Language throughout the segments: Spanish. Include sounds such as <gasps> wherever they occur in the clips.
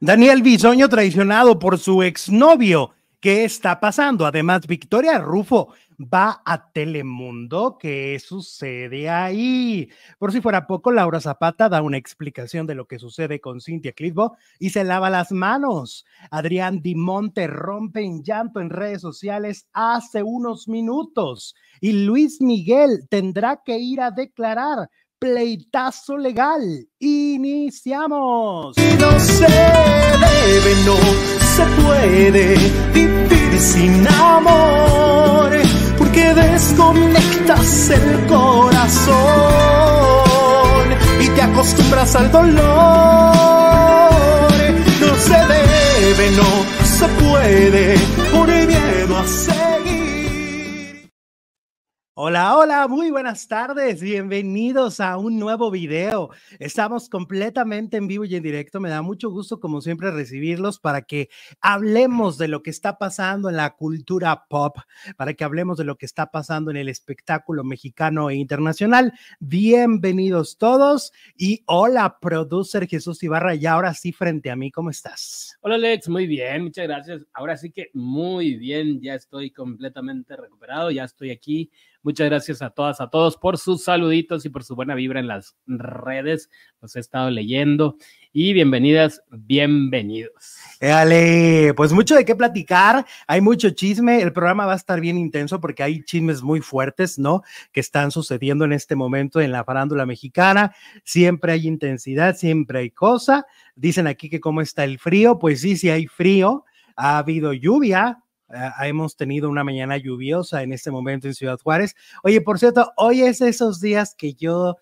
Daniel Bisoño traicionado por su exnovio. ¿Qué está pasando? Además, Victoria Rufo va a Telemundo. ¿Qué sucede ahí? Por si fuera poco, Laura Zapata da una explicación de lo que sucede con Cintia Clitbo y se lava las manos. Adrián Dimonte rompe en llanto en redes sociales hace unos minutos y Luis Miguel tendrá que ir a declarar pleitazo legal. Iniciamos. no se debe, no se puede vivir sin amor, porque desconectas el corazón y te acostumbras al dolor. No se debe, no se puede, por miedo a seguir. Hola, hola, muy buenas tardes, bienvenidos a un nuevo video. Estamos completamente en vivo y en directo, me da mucho gusto como siempre recibirlos para que hablemos de lo que está pasando en la cultura pop, para que hablemos de lo que está pasando en el espectáculo mexicano e internacional. Bienvenidos todos y hola, producer Jesús Ibarra, y ahora sí frente a mí, ¿cómo estás? Hola Alex, muy bien, muchas gracias. Ahora sí que muy bien, ya estoy completamente recuperado, ya estoy aquí Muchas gracias a todas, a todos por sus saluditos y por su buena vibra en las redes. Los he estado leyendo y bienvenidas, bienvenidos. Dale, pues mucho de qué platicar, hay mucho chisme, el programa va a estar bien intenso porque hay chismes muy fuertes, ¿no? Que están sucediendo en este momento en la farándula mexicana, siempre hay intensidad, siempre hay cosa. Dicen aquí que cómo está el frío, pues sí, sí hay frío, ha habido lluvia, hemos tenido una mañana lluviosa en este momento en Ciudad Juárez. Oye, por cierto, hoy es esos días que yo,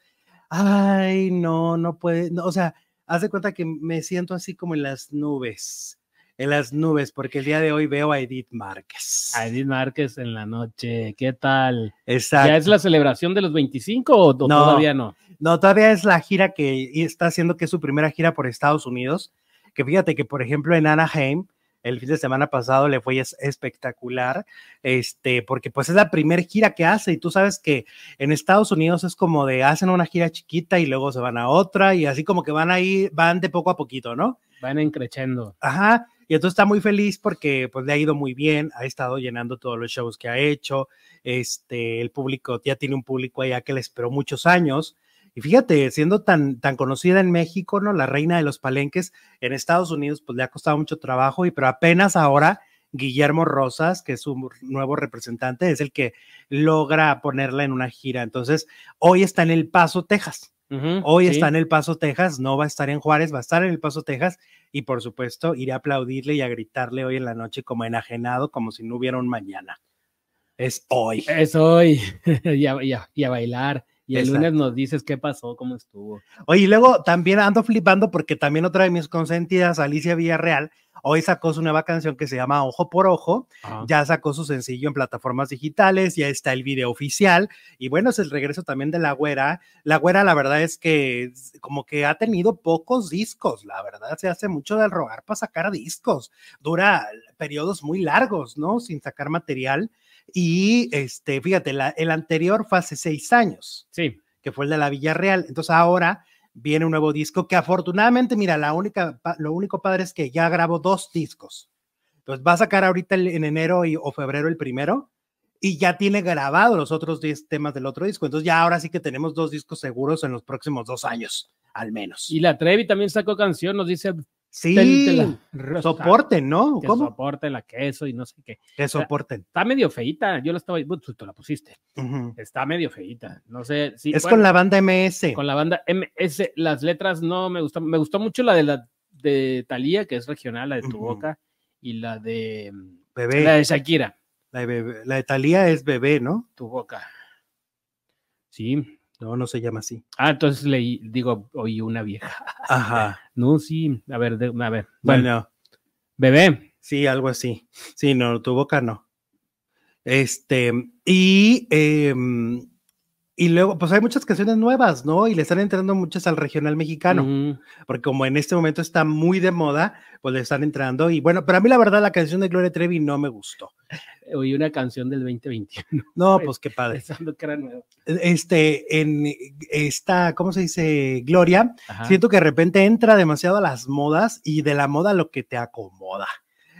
ay, no, no puede, no, o sea, haz de cuenta que me siento así como en las nubes, en las nubes, porque el día de hoy veo a Edith Márquez. A Edith Márquez en la noche, ¿qué tal? Exacto. ¿Ya es la celebración de los 25 o, no, todavía no? No, todavía es la gira que está haciendo, que es su primera gira por Estados Unidos, que fíjate que, por ejemplo, en Anaheim, el fin de semana pasado le fue espectacular, este, porque pues es la primera gira que hace y tú sabes que en Estados Unidos es como de hacen una gira chiquita y luego se van a otra y así como que van ahí, van de poco a poquito, ¿no? Van encrechendo. Ajá, y entonces está muy feliz porque pues le ha ido muy bien, ha estado llenando todos los shows que ha hecho, este, el público, ya tiene un público allá que le esperó muchos años, y fíjate, siendo tan, tan conocida en México, ¿no? La reina de los palenques, en Estados Unidos, pues le ha costado mucho trabajo, y pero apenas ahora Guillermo Rosas, que es su nuevo representante, es el que logra ponerla en una gira. Entonces, hoy está en El Paso, Texas. hoy está en El Paso, Texas, no va a estar en Juárez, va a estar en El Paso, Texas, y por supuesto iré a aplaudirle y a gritarle hoy en la noche como enajenado, como si no hubiera un mañana. Es hoy. Es hoy. <laughs> y, y a bailar. Y el lunes nos dices qué pasó, cómo estuvo. Oye, y luego también ando flipando porque también otra de mis consentidas, Alicia Villarreal, hoy sacó su nueva canción que se llama Ojo por Ojo. Ya sacó su sencillo en plataformas digitales, ya está el video oficial. Y bueno, es el regreso también de La Güera. La Güera, la verdad es que como que ha tenido pocos discos, la verdad, se hace mucho del rogar para sacar discos. Dura periodos muy largos, ¿no? Sin sacar material. Y este, fíjate, el anterior fue hace seis años. Sí. Que fue el de la Villarreal. Entonces ahora viene un nuevo disco que afortunadamente, mira, la única, lo único padre es que ya grabó dos discos. Entonces va a sacar ahorita en enero y, o febrero el primero y ya tiene grabado los otros 10 temas del otro disco. Entonces ya ahora sí que tenemos dos discos seguros en los próximos dos años, al menos. Y la Trevi también sacó canción, nos dice Sí, soporten, ¿no? Que ¿Cómo? soporten la queso y no sé qué. Que soporten. Está medio feita, yo la estaba, tú, tú la pusiste. Está medio feita, no sé. Si, es con la banda MS. Con la banda MS, las letras no me gustan, me gustó mucho la de la de Thalía, que es regional, la de tu boca, y la de Bebé. La de Shakira. La de, la de Thalía es Bebé, ¿no? Tu boca. Sí, no, no se llama así. Ah, entonces leí, digo, oí una vieja. <laughs> Ajá. No, sí, a ver, a ver. Bueno, bebé. Sí, algo así. Sí, no, tu boca no. Este, y em, Y luego, pues hay muchas canciones nuevas, ¿no? Y le están entrando muchas al regional mexicano, Ujú. porque como en este momento está muy de moda, pues le están entrando. Y bueno, pero a mí la verdad la canción de Gloria Trevi no me gustó. <laughs> Oí una canción del 2021 No, <laughs> Pues, qué padre. pensando que era nueva. Este, en esta, ¿cómo se dice? Gloria, Ajá. siento que de repente entra demasiado a las modas y de la moda lo que te acomoda.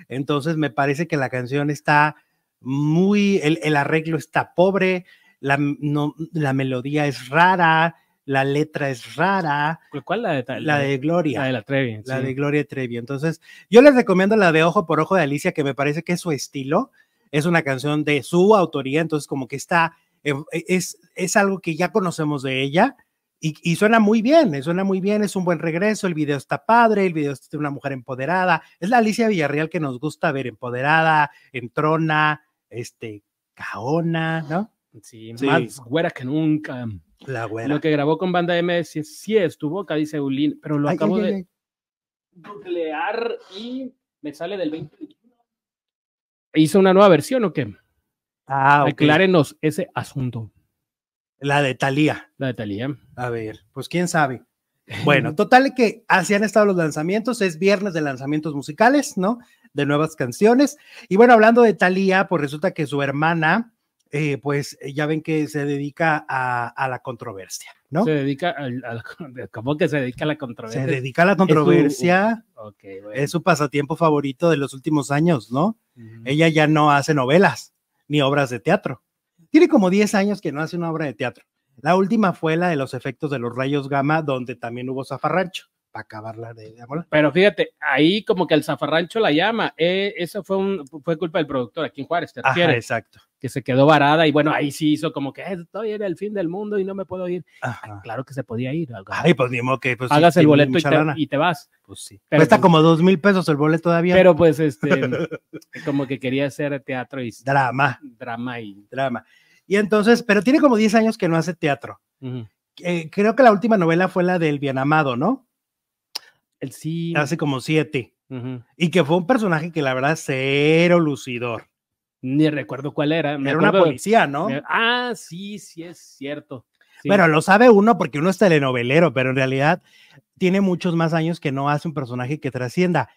Entonces me parece que la canción está muy, el, el arreglo está pobre, la, no, la melodía es rara, la letra es rara, ¿Cuál- ¿Cuál la de la de Gloria. La de la Trevi. La sí. de Gloria Trevi. Entonces, yo les recomiendo la de Ojo por Ojo de Alicia, que me parece que es su estilo. Es una canción de su autoría, entonces como que está, eh, es, es algo que ya conocemos de ella y, y suena muy bien, eh, suena muy bien, es un buen regreso, el video está padre, el video es de una mujer empoderada. Es la Alicia Villarreal que nos gusta ver empoderada, entrona, este, caona, ¿no? Sí, Sí. más güera que nunca. La güera. Lo que grabó con banda MS sí, sí es tu boca, dice Ulin, pero lo Ay, acabo ay, de ay, googlear y me sale del 2021. ¿Hizo una nueva versión o qué? Ah, ok. Aclárenos ese asunto. La de Talía. La de Talía. A ver, pues quién sabe. <laughs> Bueno, total que así han estado los lanzamientos, es viernes de lanzamientos musicales, ¿no? De nuevas canciones. Y bueno, hablando de Thalía, pues resulta que su hermana, eh, pues eh, ya ven que se dedica a, a la controversia, ¿no? Se dedica al, al- <laughs> ¿Cómo que se dedica a la Se controversia? dedica a la controversia, bueno. es su pasatiempo favorito de los últimos años, ¿no? Ella ya no hace novelas ni obras de teatro. Tiene como 10 años que no hace una obra de teatro. La última fue la de los efectos de los rayos gamma, donde también hubo zafarrancho, para acabarla de, de. Pero fíjate, ahí como que el zafarrancho la llama. Eh, eso fue, un, fue culpa del productor aquí en Juárez, te Ajá, exacto. Que se quedó varada y bueno, ahí sí hizo como que "Eh, estoy en el fin del mundo y no me puedo ir. Ajá. Claro que se podía ir. Ay, pues ni modo que pues, sí, Pagas el boleto y te, lana. y te vas. Pues sí. Pero Cuesta pues- como dos mil pesos el boleto todavía. Pero pues este, <laughs> como que quería hacer teatro y drama, drama y... drama. Y entonces, pero tiene como 10 años que no hace teatro. Eh, creo que la última novela fue la del Bien Amado, ¿no? El sí. Hace como siete. Y que fue un personaje que la verdad cero lucidor. Ni recuerdo cuál era. me Era una policía, ¿no? me- Ah, sí, sí es cierto. Sí. Bueno, lo sabe uno porque uno es telenovelero, pero en realidad tiene muchos más años que no hace un personaje que trascienda.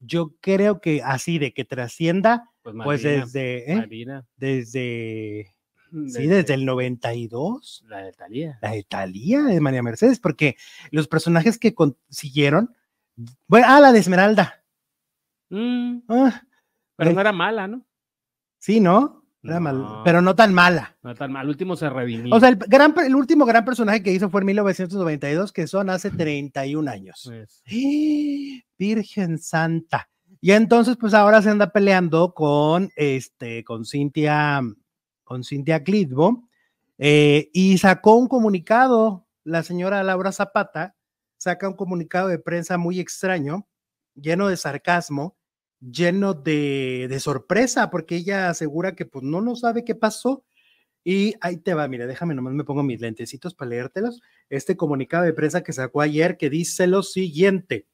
Yo creo que así de que trascienda, pues, pues desde, ¿eh? Marina, desde, sí, desde desde el 92, la de Talía. la de de María Mercedes, porque los personajes que consiguieron, bueno, ah, la de Esmeralda, Mm, ah, pero Ay. no era mala, ¿no? Sí, ¿no? Era mal- No. pero no tan mala. No tan mal. Al último se redimió. O sea, el, gran, el último gran personaje que hizo fue en 1992, que son hace 31 años. Pues, ¡Ah! Virgen Santa. Y entonces, pues ahora se anda peleando con este, con Cintia, con Cintia Clitbo, eh, y sacó un comunicado, la señora Laura Zapata saca un comunicado de prensa muy extraño, lleno de sarcasmo, lleno de, de sorpresa, porque ella asegura que pues no, no sabe qué pasó. Y ahí te va, mira, déjame nomás me pongo mis lentecitos para leértelos. Este comunicado de prensa que sacó ayer que dice lo siguiente.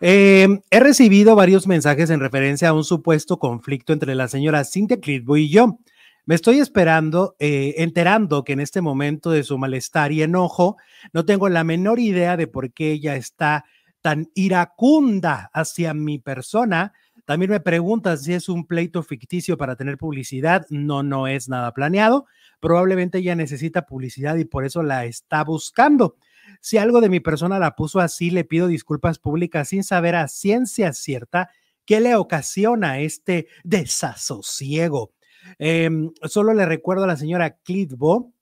Eh, he recibido varios mensajes en referencia a un supuesto conflicto entre la señora Cintia Clitbo y yo. Me estoy esperando, eh, enterando que en este momento de su malestar y enojo, no tengo la menor idea de por qué ella está tan iracunda hacia mi persona. También me preguntan si es un pleito ficticio para tener publicidad. No, no es nada planeado. Probablemente ella necesita publicidad y por eso la está buscando. Si algo de mi persona la puso así, le pido disculpas públicas sin saber a ciencia cierta qué le ocasiona este desasosiego. Em, solo le recuerdo a la señora Clitbo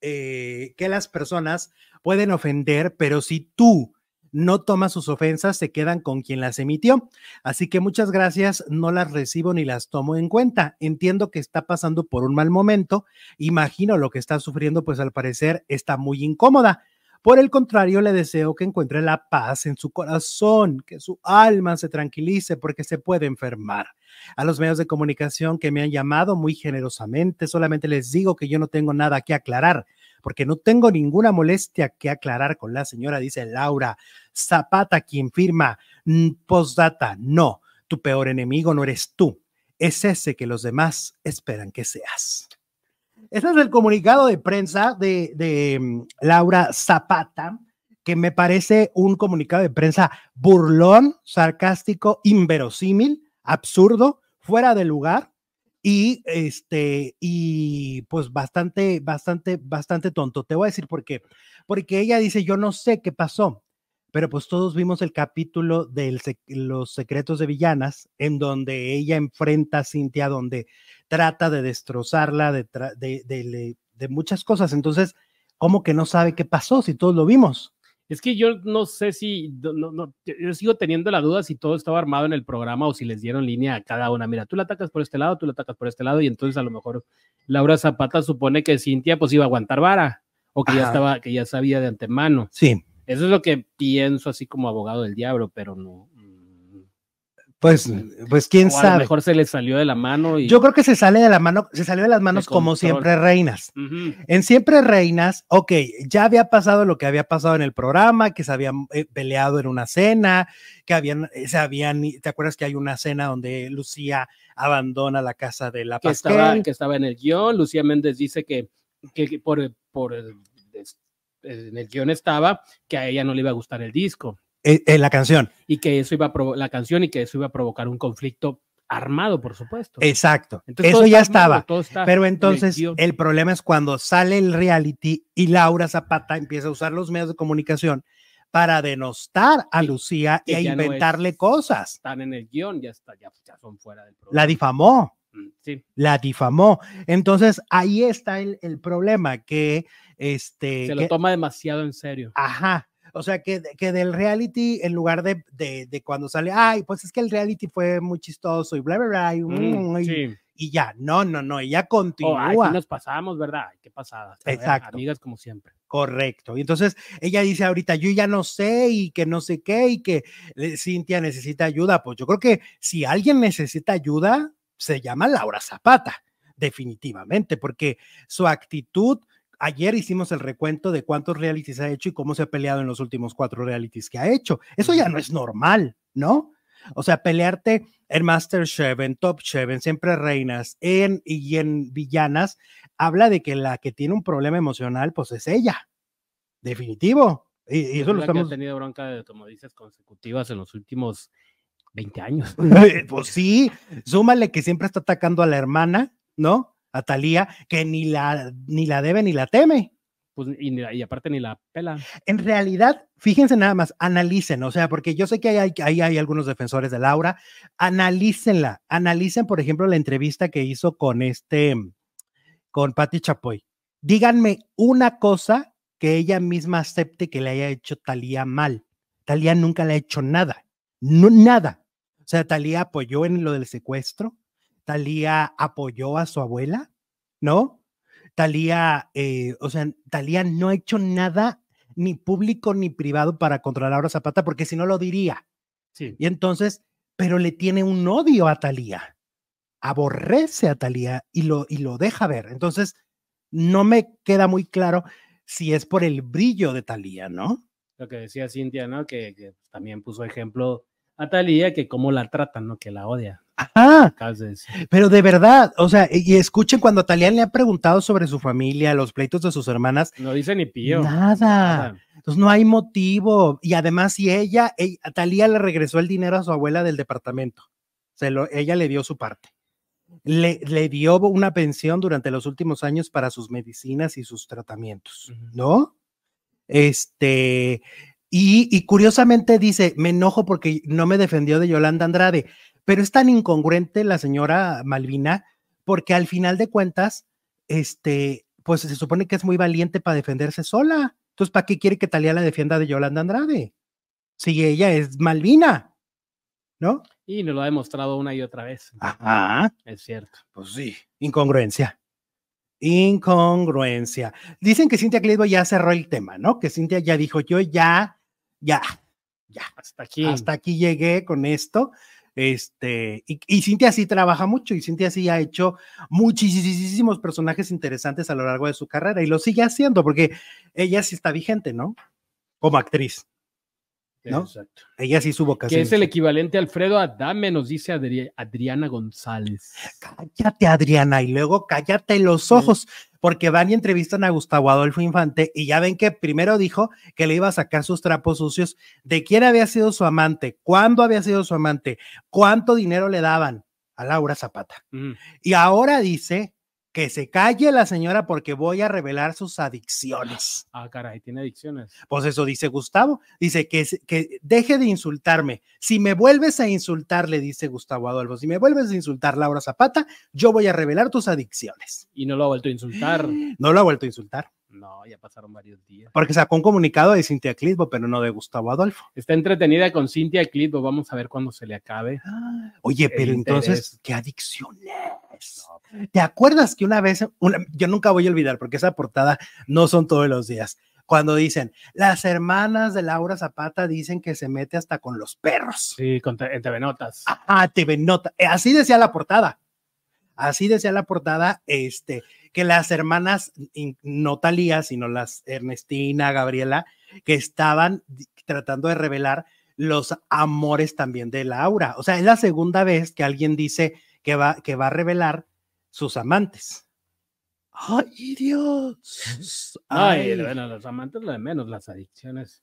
eh, que las personas pueden ofender, pero si tú no tomas sus ofensas, se quedan con quien las emitió. Así que muchas gracias, no las recibo ni las tomo en cuenta. Entiendo que está pasando por un mal momento, imagino lo que está sufriendo, pues al parecer está muy incómoda. Por el contrario, le deseo que encuentre la paz en su corazón, que su alma se tranquilice porque se puede enfermar. A los medios de comunicación que me han llamado muy generosamente, solamente les digo que yo no tengo nada que aclarar, porque no tengo ninguna molestia que aclarar con la señora, dice Laura Zapata, quien firma mm, postdata. No, tu peor enemigo no eres tú, es ese que los demás esperan que seas. Ese es el comunicado de prensa de, de mm, Laura Zapata, que me parece un comunicado de prensa burlón, sarcástico, inverosímil, absurdo, fuera de lugar y este y pues bastante bastante bastante tonto. Te voy a decir por qué. Porque ella dice, "Yo no sé qué pasó." Pero pues todos vimos el capítulo de Los secretos de villanas en donde ella enfrenta a Cintia donde trata de destrozarla de, de, de, de muchas cosas. Entonces, ¿cómo que no sabe qué pasó si todos lo vimos? Es que yo no sé si, no, no, yo sigo teniendo la duda si todo estaba armado en el programa o si les dieron línea a cada una. Mira, tú la atacas por este lado, tú la atacas por este lado, y entonces a lo mejor Laura Zapata supone que Cintia pues iba a aguantar vara o que ya estaba, que ya sabía de antemano. Sí. Eso es lo que pienso así como abogado del diablo, pero no, pues, pues quién o a sabe. mejor se le salió de la mano. Y... Yo creo que se sale de la mano, se salió de las manos como siempre reinas. En siempre reinas, ok, ya había pasado lo que había pasado en el programa, que se habían eh, peleado en una cena, que habían, eh, se habían, ¿te acuerdas que hay una cena donde Lucía abandona la casa de la que estaba, que estaba en el guion, Lucía Méndez dice que, que por, por en el guion estaba que a ella no le iba a gustar el disco. En, eh, la canción. Y que eso iba a la canción y que eso iba a provocar un conflicto armado, por supuesto. Exacto. eso ya estaba. pero entonces el, problema es cuando sale el reality y Laura Zapata empieza a usar los medios de comunicación para denostar a Lucía y a inventarle cosas. Están en el guion, ya, está, ya, son fuera del programa. La difamó. Mm, sí. La difamó. Entonces ahí está el, el problema que este. Se lo toma demasiado en serio. Ajá. O sea, que, que del reality, en lugar de, de, de, cuando sale, ay, pues es que el reality fue muy chistoso y bla, bla, bla, y, mm, y, ya, no, no, no, ella continúa. Oh, nos pasamos, ¿verdad? Qué pasada. Exacto. Amigas como siempre. Correcto. Y entonces ella dice ahorita, yo ya no sé y que no sé qué y que eh, Cintia necesita ayuda. Pues yo creo que si alguien necesita ayuda, se llama Laura Zapata, definitivamente, porque su actitud ayer hicimos el recuento de cuántos realities ha hecho y cómo se ha peleado en los últimos cuatro realities que ha hecho. Eso ya no es normal, ¿no? O sea, pelearte en Masterchef, en Top Chef, en Siempre Reinas, en y en Villanas, habla de que la que tiene un problema emocional, pues es ella. Definitivo. Y, eso lo estamos. Que ha tenido bronca de, como dices, consecutivas en los últimos 20 años. <laughs> pues sí, súmale que siempre está atacando a la hermana, ¿no? A Talía, que ni la, ni la debe ni la teme. Pues, y, y, aparte ni la pela. En realidad, fíjense nada más, analicen, o sea, porque yo sé que hay, hay, hay algunos defensores de Laura, analícenla, analicen, por ejemplo, la entrevista que hizo con este, con Patti Chapoy. Díganme una cosa que ella misma acepte que le haya hecho Talía mal. Talía nunca le ha hecho nada, no, nada. O sea, Talía apoyó en lo del secuestro, Talía apoyó a su abuela, ¿no? Talía, eh, o sea, Talía no ha hecho nada ni público ni privado para controlar a Zapata, porque si no lo diría. Sí. Y entonces, pero le tiene un odio a Talía, aborrece a Talía y lo, y lo deja ver. Entonces, no me queda muy claro si es por el brillo de Talía, ¿no? Lo que decía Cintia, ¿no? Que, que también puso ejemplo a Talía, que cómo la tratan, ¿no? Que la odia. Ajá. Pero de verdad, o sea, y escuchen cuando Talía le ha preguntado sobre su familia, los pleitos de sus hermanas. No dice ni pío. Nada. Entonces no hay motivo. Y además, si ella, ella Talía le regresó el dinero a su abuela del departamento, se lo, ella le dio su parte. Le, le, dio una pensión durante los últimos años para sus medicinas y sus tratamientos, ¿no? Este, y, y, curiosamente dice, me enojo porque no me defendió de Yolanda Andrade pero es tan incongruente la señora Malvina porque al final de cuentas, este, pues se supone que es muy valiente para defenderse sola. Entonces, ¿para qué quiere que Talía la defienda de Yolanda Andrade? Si ella es Malvina, ¿no? Y nos lo ha demostrado una y otra vez. Ajá. Es cierto. Pues sí, incongruencia. Incongruencia. Dicen que Cintia Clitbo ya cerró el tema, ¿no? Que Cintia ya dijo, yo ya, ya, ya. Hasta aquí. Hasta aquí llegué con esto. Este, y, y, Cintia sí trabaja mucho y Cintia sí ha hecho muchísimos personajes interesantes a lo largo de su carrera y lo sigue haciendo porque ella sí está vigente, ¿no? Como actriz. ¿No? Exacto. Ella sí su vocación. Que es el equivalente a Alfredo Adame, nos dice Adri- Adriana González. Cállate, Adriana, y luego cállate los ojos, porque van y entrevistan a Gustavo Adolfo Infante y ya ven que primero dijo que le iba a sacar sus trapos sucios de quién había sido su amante, cuándo había sido su amante, cuánto dinero le daban a Laura Zapata. Mm. Y ahora dice que se calle la señora porque voy a revelar sus adicciones. Ah, caray, tiene adicciones. Pues eso dice Gustavo. Dice que, que deje de insultarme. Si me vuelves a insultar, le dice Gustavo Adolfo, si me vuelves a insultar Laura Zapata, yo voy a revelar tus adicciones. Y no lo ha vuelto a insultar. <gasps> No lo ha vuelto a insultar, No, ya pasaron varios días. porque sacó un comunicado de Cintia Clitbo, pero no de Gustavo Adolfo. Está entretenida con Cintia Clitbo. Vamos a ver cuándo se le acabe. <gasps> Oye, pero entonces. ¿qué adicciones? ¿Te acuerdas que una vez, una- yo nunca voy a olvidar, porque esa portada no son todos los días, cuando dicen, las hermanas de Laura Zapata dicen que se mete hasta con los perros. Sí, con en TV Notas. Ah, TV. Eh, Así decía la portada. Así decía la portada, este, que las hermanas, no Talía, sino las Ernestina, Gabriela, que estaban tratando de revelar los amores también de Laura. O sea, es la segunda vez que alguien dice que va, que va a revelar sus amantes. ¡Ay, Dios! Ay, Ay. bueno, los amantes lo de menos, las adicciones.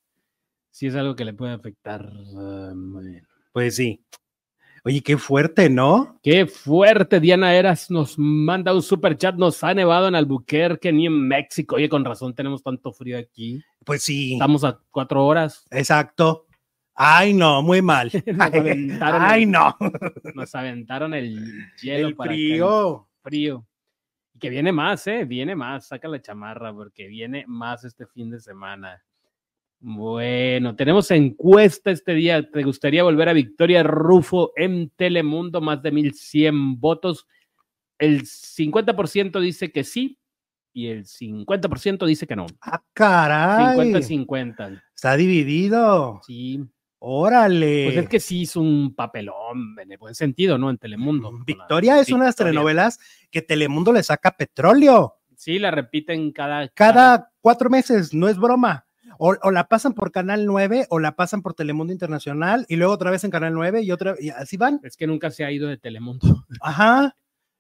Sí es algo que le puede afectar. ah, muy bien. Pues sí. Oye, qué fuerte, ¿no? Qué fuerte, Diana Eras nos manda un super chat. Nos ha nevado en Albuquerque ni en México. Oye, con razón tenemos tanto frío aquí. Pues sí. Estamos a cuatro horas. Exacto. Ay, no, muy mal. <laughs> Nos aventaron Ay, el- no. Nos aventaron el hielo El para frío. frío. Y que viene más, ¿eh? Viene más. Saca la chamarra porque viene más este fin de semana. Bueno, tenemos encuesta este día. ¿Te gustaría volver a Victoria Rufo en Telemundo? Más de 1100 votos. El 50% dice que sí y el 50% dice que no. Ah, caray. 50-50. Está dividido. Sí. Órale. Pues es que sí hizo un papelón en el buen sentido, ¿no? En Telemundo. la- Victoria es una de las telenovelas que Telemundo le saca petróleo Sí, la repiten cada. cada cuatro meses, no es broma. O, o la pasan por Canal 9 o la pasan por Telemundo Internacional y luego otra vez en Canal 9 y otra y así van. Es que nunca se ha ido de Telemundo. <laughs> Ajá.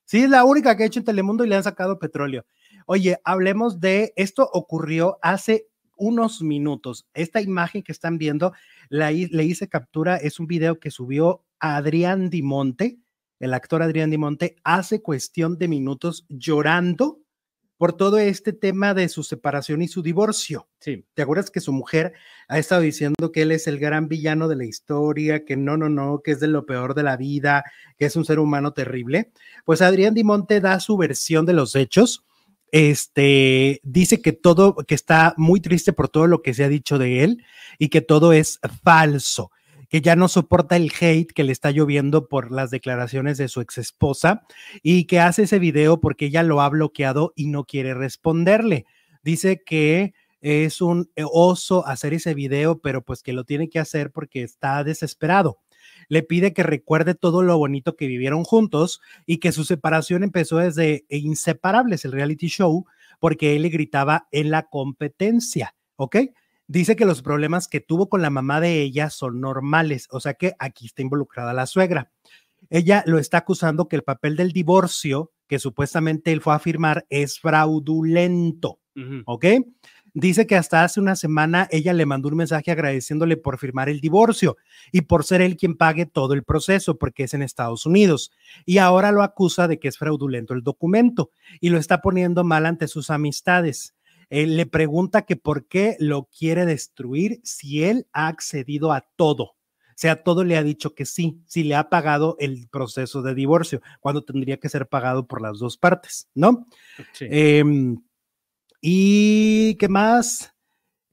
Sí, es la única que ha hecho en Telemundo y le han sacado petróleo. Oye, hablemos de esto ocurrió hace unos minutos. Esta imagen que están viendo, la, le hice captura, es un video que subió Adrián Dimonte, el actor Adrián Dimonte, hace cuestión de minutos llorando por todo este tema de su separación y su divorcio. Sí. ¿Te acuerdas que su mujer ha estado diciendo que él es el gran villano de la historia, que no, no, no, que es de lo peor de la vida, que es un ser humano terrible? Pues Adrián Dimonte da su versión de los hechos. Este dice que todo, que está muy triste por todo lo que se ha dicho de él y que todo es falso, que ya no soporta el hate que le está lloviendo por las declaraciones de su ex esposa y que hace ese video porque ella lo ha bloqueado y no quiere responderle. Dice que es un oso hacer ese video, pero pues que lo tiene que hacer porque está desesperado. Le pide que recuerde todo lo bonito que vivieron juntos y que su separación empezó desde Inseparables, el reality show, porque él le gritaba en la competencia, ¿ok? Dice que los problemas que tuvo con la mamá de ella son normales, o sea que aquí está involucrada la suegra. Ella lo está acusando que el papel del divorcio que supuestamente él fue a firmar es fraudulento. ¿ok? Dice que hasta hace una semana ella le mandó un mensaje agradeciéndole por firmar el divorcio y por ser él quien pague todo el proceso porque es en Estados Unidos. Y ahora lo acusa de que es fraudulento el documento y lo está poniendo mal ante sus amistades. Él le pregunta que por qué lo quiere destruir si él ha accedido a todo. O sea, todo le ha dicho que sí, si le ha pagado el proceso de divorcio, cuando tendría que ser pagado por las dos partes, ¿no? Sí. Em, y qué más?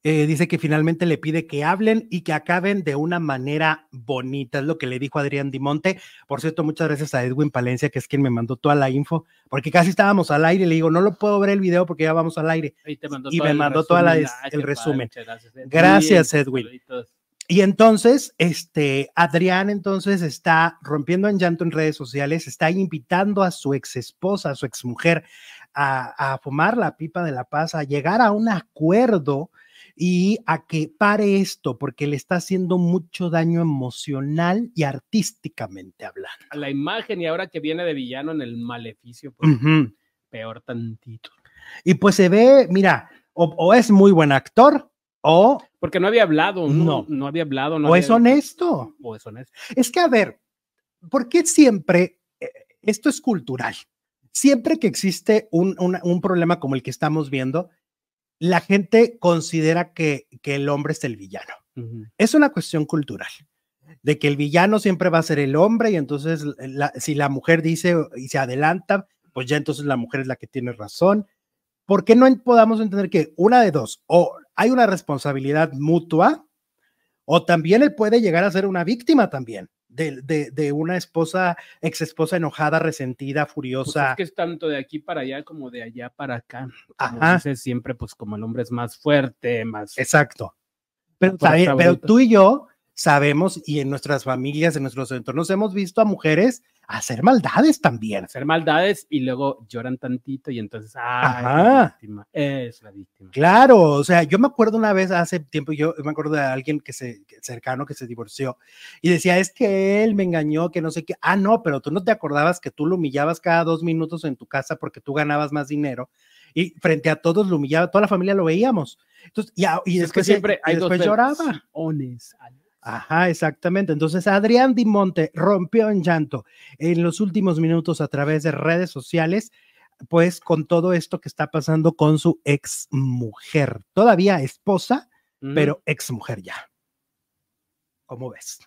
Eh, dice que finalmente le pide que hablen y que acaben de una manera bonita, es lo que le dijo Adrián Dimonte. Por cierto, muchas gracias a Edwin Palencia, que es quien me mandó toda la info, porque casi estábamos al aire. Le digo, no lo puedo ver el video porque ya vamos al aire. Ahí te mandó y todo me mandó Ah, el resumen. gracias, Edwin. Gracias, Edwin. Y entonces, este, Adrián entonces está rompiendo en llanto en redes sociales, está invitando a su ex esposa, a su ex mujer, a, a fumar la pipa de la paz, a llegar a un acuerdo. y a que pare esto porque le está haciendo mucho daño emocional y artísticamente hablando. A la imagen y ahora que viene de villano en el maleficio, pues, peor tantito. Y pues se ve, mira, o, o es muy buen actor o, Porque no había hablado, no, No. no, había hablado. No o había es honesto. O es honesto. Es que, a ver, ¿por qué siempre, eh, esto es cultural, siempre que existe un, un problema como el que estamos viendo, la gente considera que, que el hombre es el villano? Es una cuestión cultural, de que el villano siempre va a ser el hombre y entonces la- si la mujer dice y se adelanta, pues ya entonces la mujer es la que tiene razón. ¿Por qué no podamos entender que una de dos, o hay una responsabilidad mutua, o también él puede llegar a ser una víctima también de, de- de una esposa, ex esposa enojada, resentida, Pues furiosa? es que es tanto de aquí para allá como de allá para acá. Como Ajá. dices siempre, pues como el hombre es más fuerte, más... Exacto. Pero, pero tú y yo sabemos y en nuestras familias, en nuestros entornos, hemos visto a mujeres hacer maldades también. hacer maldades y luego lloran tantito y entonces, ah, es la víctima, es la víctima. Claro, o sea, yo me acuerdo una vez hace tiempo, yo me acuerdo de alguien que se cercano que se divorció y decía, es que él me engañó, que no sé qué. Ah, no, pero tú no te acordabas que tú lo humillabas cada dos minutos en tu casa porque tú ganabas más dinero y frente a todos lo humillaba, toda la familia lo veíamos. Entonces, y, y Es que después, siempre y hay dos después lloraba. Alex. Ajá, exactamente. Entonces, Adrián Dimonte rompió en llanto en los últimos minutos a través de redes sociales, pues con todo esto que está pasando con su ex mujer, todavía esposa, pero ex mujer ya. ¿Cómo ves?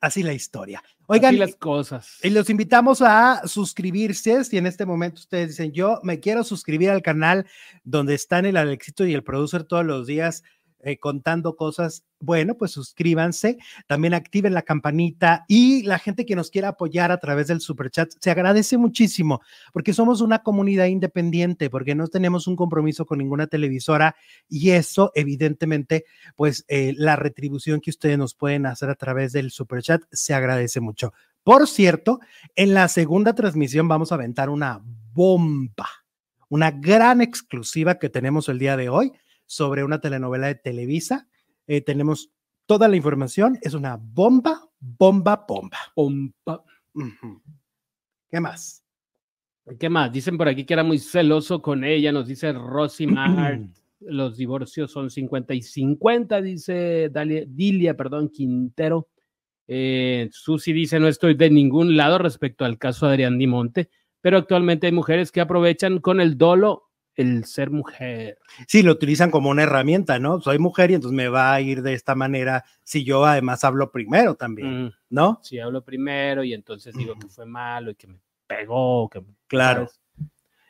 Así la historia. Oigan, Así las cosas. y los invitamos a suscribirse. Si en este momento ustedes dicen, yo me quiero suscribir al canal donde están el Alexito y el producer todos los días eh, contando cosas, bueno, pues suscríbanse. También activen la campanita y la gente que nos quiera apoyar a través del super chat se agradece muchísimo porque somos una comunidad independiente, porque no tenemos un compromiso con ninguna televisora y eso, evidentemente, pues eh, la retribución que ustedes nos pueden hacer a través del super chat se agradece mucho. Por cierto, en la segunda transmisión vamos a aventar una bomba, una gran exclusiva que tenemos el día de hoy sobre una telenovela de Televisa. Eh, tenemos toda la información, es una bomba, bomba, bomba. Ujú. ¿Qué más? ¿Qué más? Dicen por aquí que era muy celoso con ella, nos dice Rosy <clears throat> Mart. Los divorcios son 50 y 50, dice Dalia- Dilia, perdón, Quintero. Eh, Susi dice, no estoy de ningún lado respecto al caso de Adrián Dimonte, pero actualmente hay mujeres que aprovechan con el dolo el ser mujer. Sí, lo utilizan como una herramienta, ¿no? Soy mujer y entonces me va a ir de esta manera si yo además hablo primero también, Mm, ¿no? si hablo primero y entonces digo que fue malo y que me pegó, que Claro. ¿sabes?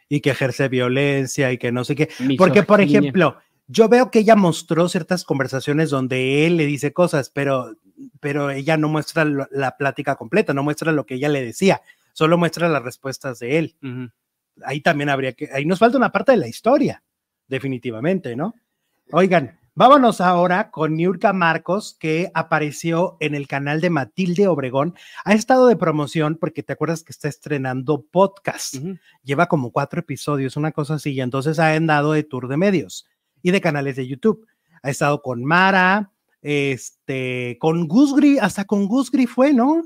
Y que ejerce violencia y que no sé qué. Porque, por ejemplo, yo veo que ella mostró ciertas conversaciones donde él le dice cosas, pero, pero ella no muestra la plática completa, no muestra lo que ella le decía, solo muestra las respuestas de él. Ahí también habría que, ahí nos falta una parte de la historia, definitivamente, ¿no? Oigan, vámonos ahora con Niurka Marcos, que apareció en el canal de Matilde Obregón. Ha estado de promoción porque te acuerdas que está estrenando podcast lleva como cuatro episodios, una cosa así, y entonces ha andado de tour de medios y de canales de YouTube. Ha estado con Mara, este, con Gusgri, hasta con Gusgri fue, ¿no?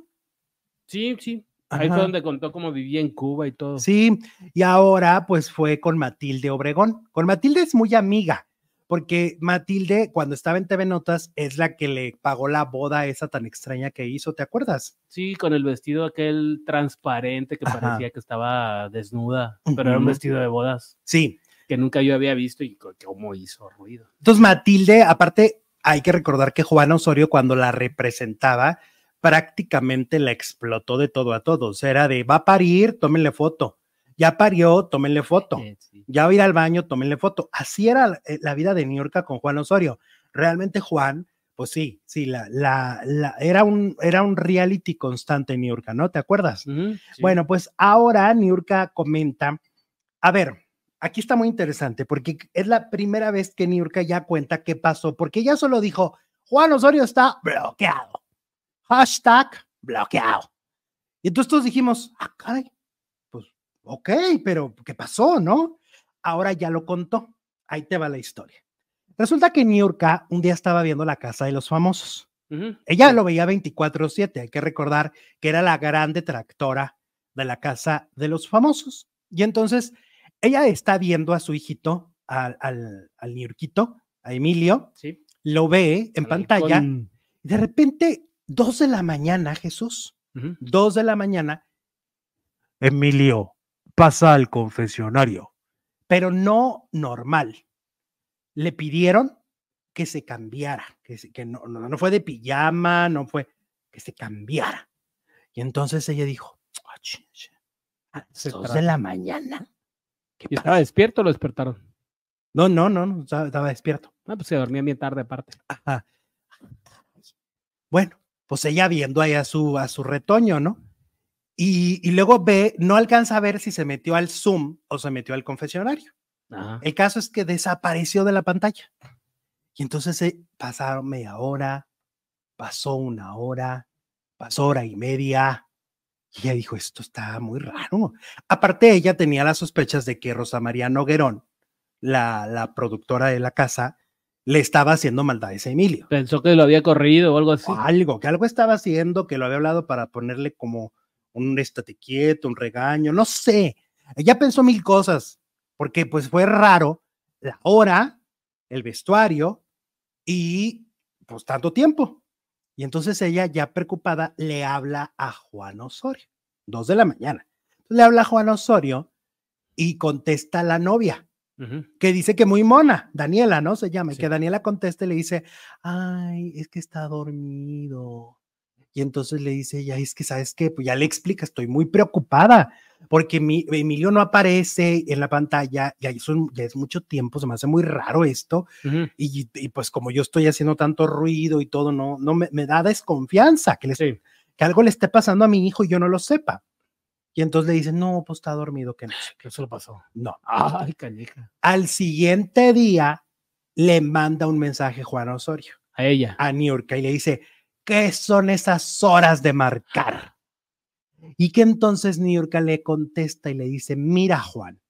Sí, sí. Ahí Ajá. fue donde contó cómo vivía en Cuba y todo. Sí, y ahora pues fue con Matilde Obregón. Con Matilde es muy amiga, porque Matilde cuando estaba en TV Notas es la que le pagó la boda esa tan extraña que hizo, ¿te acuerdas? Sí, con el vestido aquel transparente que Ajá. parecía que estaba desnuda, pero era un vestido de bodas Sí, que nunca yo había visto y cómo hizo ruido. Entonces, Matilde, aparte, hay que recordar que Juana Osorio, cuando la representaba, prácticamente la explotó de todo a todo. O sea, era de va a parir, tómenle foto. Ya parió, tómenle foto. Ya va a ir al baño, tómenle foto. Así era la, eh, la vida de Niurka con Juan Osorio. Realmente, Juan, pues sí, sí, la, la, la- era, un, era un reality constante en Niurka, ¿no? ¿Te acuerdas? Sí. Bueno, pues ahora Niurka comenta, a ver, aquí está muy interesante porque es la primera vez que Niurka ya cuenta qué pasó, porque ella solo dijo, Juan Osorio está bloqueado. Hashtag bloqueado. Y entonces todos dijimos, ah, caray, pues ok, pero ¿qué pasó, no? Ahora ya lo contó. Ahí te va la historia. Resulta que Niurka un día estaba viendo la casa de los famosos. Ella lo veía 24/7, hay que recordar que era la gran detractora de la casa de los famosos. Y entonces ella está viendo a su hijito, al, al, al Niurquito, a Emilio, Sí. lo ve en Al pantalla y de repente, dos de la mañana, Jesús, dos de la mañana, Emilio, pasa al confesionario, pero no normal. Le pidieron que se cambiara, que, se- que no, no, no fue de pijama, no fue, que se cambiara. Y entonces ella dijo, "Ah, chin, chin, a las Se dos de la mañana. ¿Qué ¿Y pasa?". estaba despierto o lo despertaron? No, no, no, no, estaba, estaba despierto. Ah, pues se dormía bien tarde aparte. Ajá. Bueno, pues ella viendo ahí a su, a su retoño, ¿no? Y, y luego ve, no alcanza a ver si se metió al Zoom o se metió al confesionario. Ajá. El caso es que desapareció de la pantalla. Y entonces eh, pasaron media hora, pasó una hora, pasó hora y media. Y ella dijo, esto está muy raro. Aparte, ella tenía las sospechas de que Rosa María Noguerón, la, la productora de la casa, le estaba haciendo maldades a Emilio. Pensó que lo había corrido o algo así. O algo, que algo estaba haciendo, que lo había hablado para ponerle como un estate quieto, un regaño, no sé. Ella pensó mil cosas, porque pues fue raro la hora, el vestuario y pues tanto tiempo. Y entonces ella ya preocupada le habla a Juan Osorio, dos de la mañana. Le habla a Juan Osorio y contesta la novia Que dice que muy mona, Daniela, ¿no? Se llama, y que Daniela contesta y le dice, ay, es que está dormido. Y entonces le dice ella, es que, ¿sabes qué? Pues ya le explica, estoy muy preocupada porque mi, Emilio no aparece en la pantalla, ya, es un- ya es mucho tiempo, se me hace muy raro esto, y, y pues como yo estoy haciendo tanto ruido y todo, no, no me, me da desconfianza que, le- Sí. que algo le esté pasando a mi hijo y yo no lo sepa. Y entonces le dice, no, pues está dormido, que no ¿Qué se lo pasó? qué". No. Ay, canija. Al siguiente día le manda un mensaje Juan Osorio A ella. a Niurka y le dice, ¿qué son esas horas de marcar? Y que entonces Niurka le contesta y le dice, mira Juan,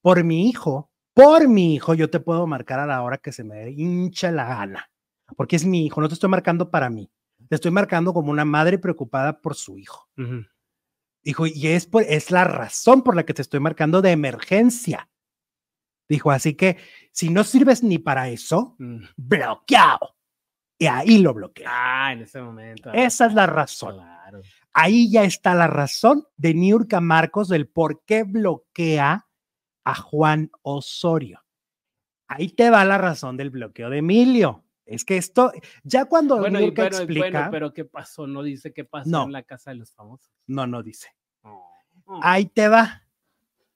por mi hijo, por mi hijo yo te puedo marcar a la hora que se me hincha la gana, porque es mi hijo, no te estoy marcando para mí, te estoy marcando como una madre preocupada por su hijo. Dijo, y es, por, es la razón por la que te estoy marcando de emergencia. Dijo, así que si no sirves ni para eso, Mm. bloqueado. Y ahí lo bloquea. Ah, en ese momento. Esa es la razón. Claro. Ahí ya está la razón de Niurka Marcos del por qué bloquea a Juan Osorio. Ahí te va la razón del bloqueo de Emilio. Es que esto, ya cuando Bueno, y explica, bueno, pero ¿qué pasó? No dice qué pasó No. en la casa de los famosos. no, no dice. Oh. Ahí te va.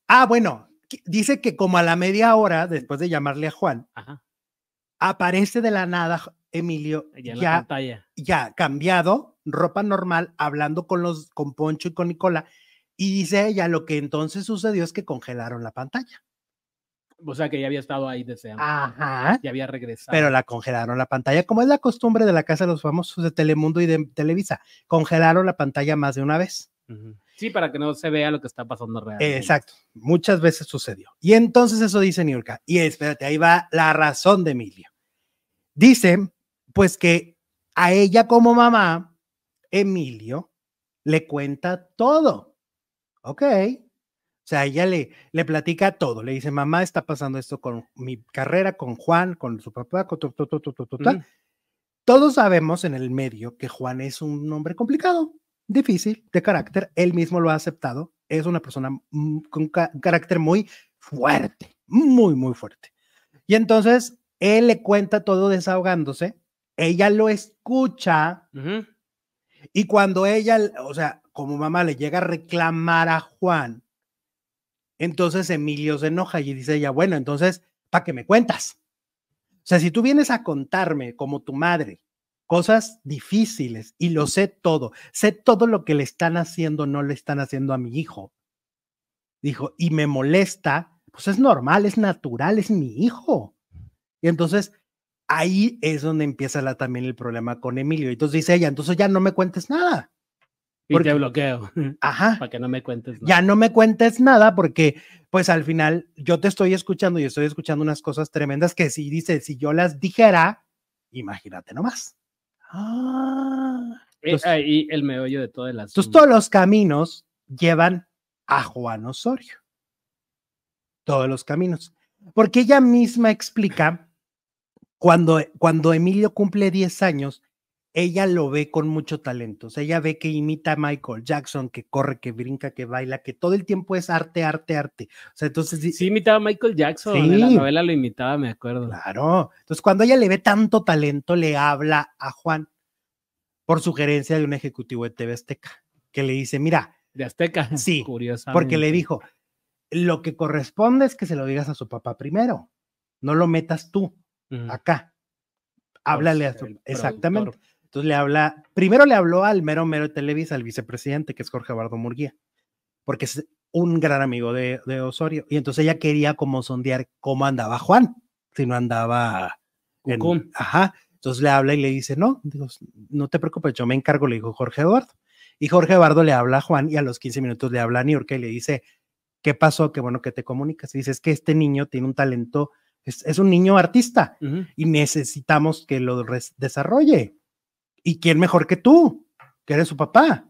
Ah, bueno, dice que como a la media hora, después de llamarle a Juan, Ajá. aparece de la nada Emilio Ya en la pantalla. ya cambiado, ropa normal, hablando con los, con Poncho y con Nicola, y dice ella, lo que entonces sucedió es que congelaron la pantalla. O sea que ya había estado ahí desde antes. Ajá. Ya había regresado. Pero la congelaron la pantalla, como es la costumbre de la casa de los famosos de Telemundo y de Televisa. Congelaron la pantalla más de una vez. Sí, para que no se vea lo que está pasando realmente. Exacto, muchas veces sucedió. Y entonces eso dice Niurka. Y espérate, ahí va la razón de Emilio. Dice, pues que a ella como mamá, Emilio le cuenta todo. Ok. O sea, ella le, le platica todo. Le dice, mamá, está pasando esto con mi carrera, con Juan, con su papá, con tu, tu, tu, tu, tu, tu, ta". Ujú. Todos sabemos en el medio que Juan es un hombre complicado, difícil, de carácter. Él mismo lo ha aceptado. Es una persona mm, con ca- carácter muy fuerte, muy, muy fuerte. Y entonces él le cuenta todo desahogándose. Ella lo escucha y cuando ella, o sea, como mamá le llega a reclamar a Juan, entonces Emilio se enoja y dice ella, bueno, entonces, ¿para qué me cuentas? O sea, si tú vienes a contarme como tu madre cosas difíciles y lo sé todo, sé todo lo que le están haciendo, no le están haciendo a mi hijo. Dijo, y me molesta, pues es normal, es natural, es mi hijo. Y entonces ahí es donde empieza la, también el problema con Emilio. Entonces dice ella, entonces ya no me cuentes nada. Y Porque- te bloqueo <laughs> Ajá. para que no me cuentes. nada. Ya no me cuentes nada porque pues al final yo te estoy escuchando y estoy escuchando unas cosas tremendas que si dice, si yo las dijera, imagínate nomás. Ah. Eh, ahí el meollo de todo el asunto. Entonces todos los caminos llevan a Juan Osorio. Todos los caminos. Porque ella misma explica cuando, cuando Emilio cumple 10 años, ella lo ve con mucho talento. O sea, ella ve que imita a Michael Jackson, que corre, que brinca, que baila, que todo el tiempo es arte, arte, arte. O sea, entonces Sí, imitaba a Michael Jackson. En la Sí. novela lo imitaba, me acuerdo. Claro. Entonces, cuando ella le ve tanto talento, le habla a Juan por sugerencia de un ejecutivo de TV Azteca, que le dice, mira, De Azteca. <laughs> Sí, Curiosamente. porque le dijo, lo que corresponde es que se lo digas a su papá primero, no lo metas tú acá. Háblale a su... Exactamente. productor. Entonces le habla, primero le habló al mero mero de Televisa, al vicepresidente, que es Jorge Bardo Murguía, porque es un gran amigo de, de Osorio. Y entonces ella quería como sondear cómo andaba Juan, si no andaba en- ajá. Entonces le habla y le dice, no, digo, no te preocupes, yo me encargo, le dijo Jorge Eduardo. Y Jorge Eduardo le habla a Juan y a los 15 minutos le habla a York y le dice, ¿qué pasó? Qué bueno que te comunicas. Y dice, es que este niño tiene un talento, es, es un niño artista y necesitamos que lo desarrolle. ¿Y quién mejor que tú, que eres su papá?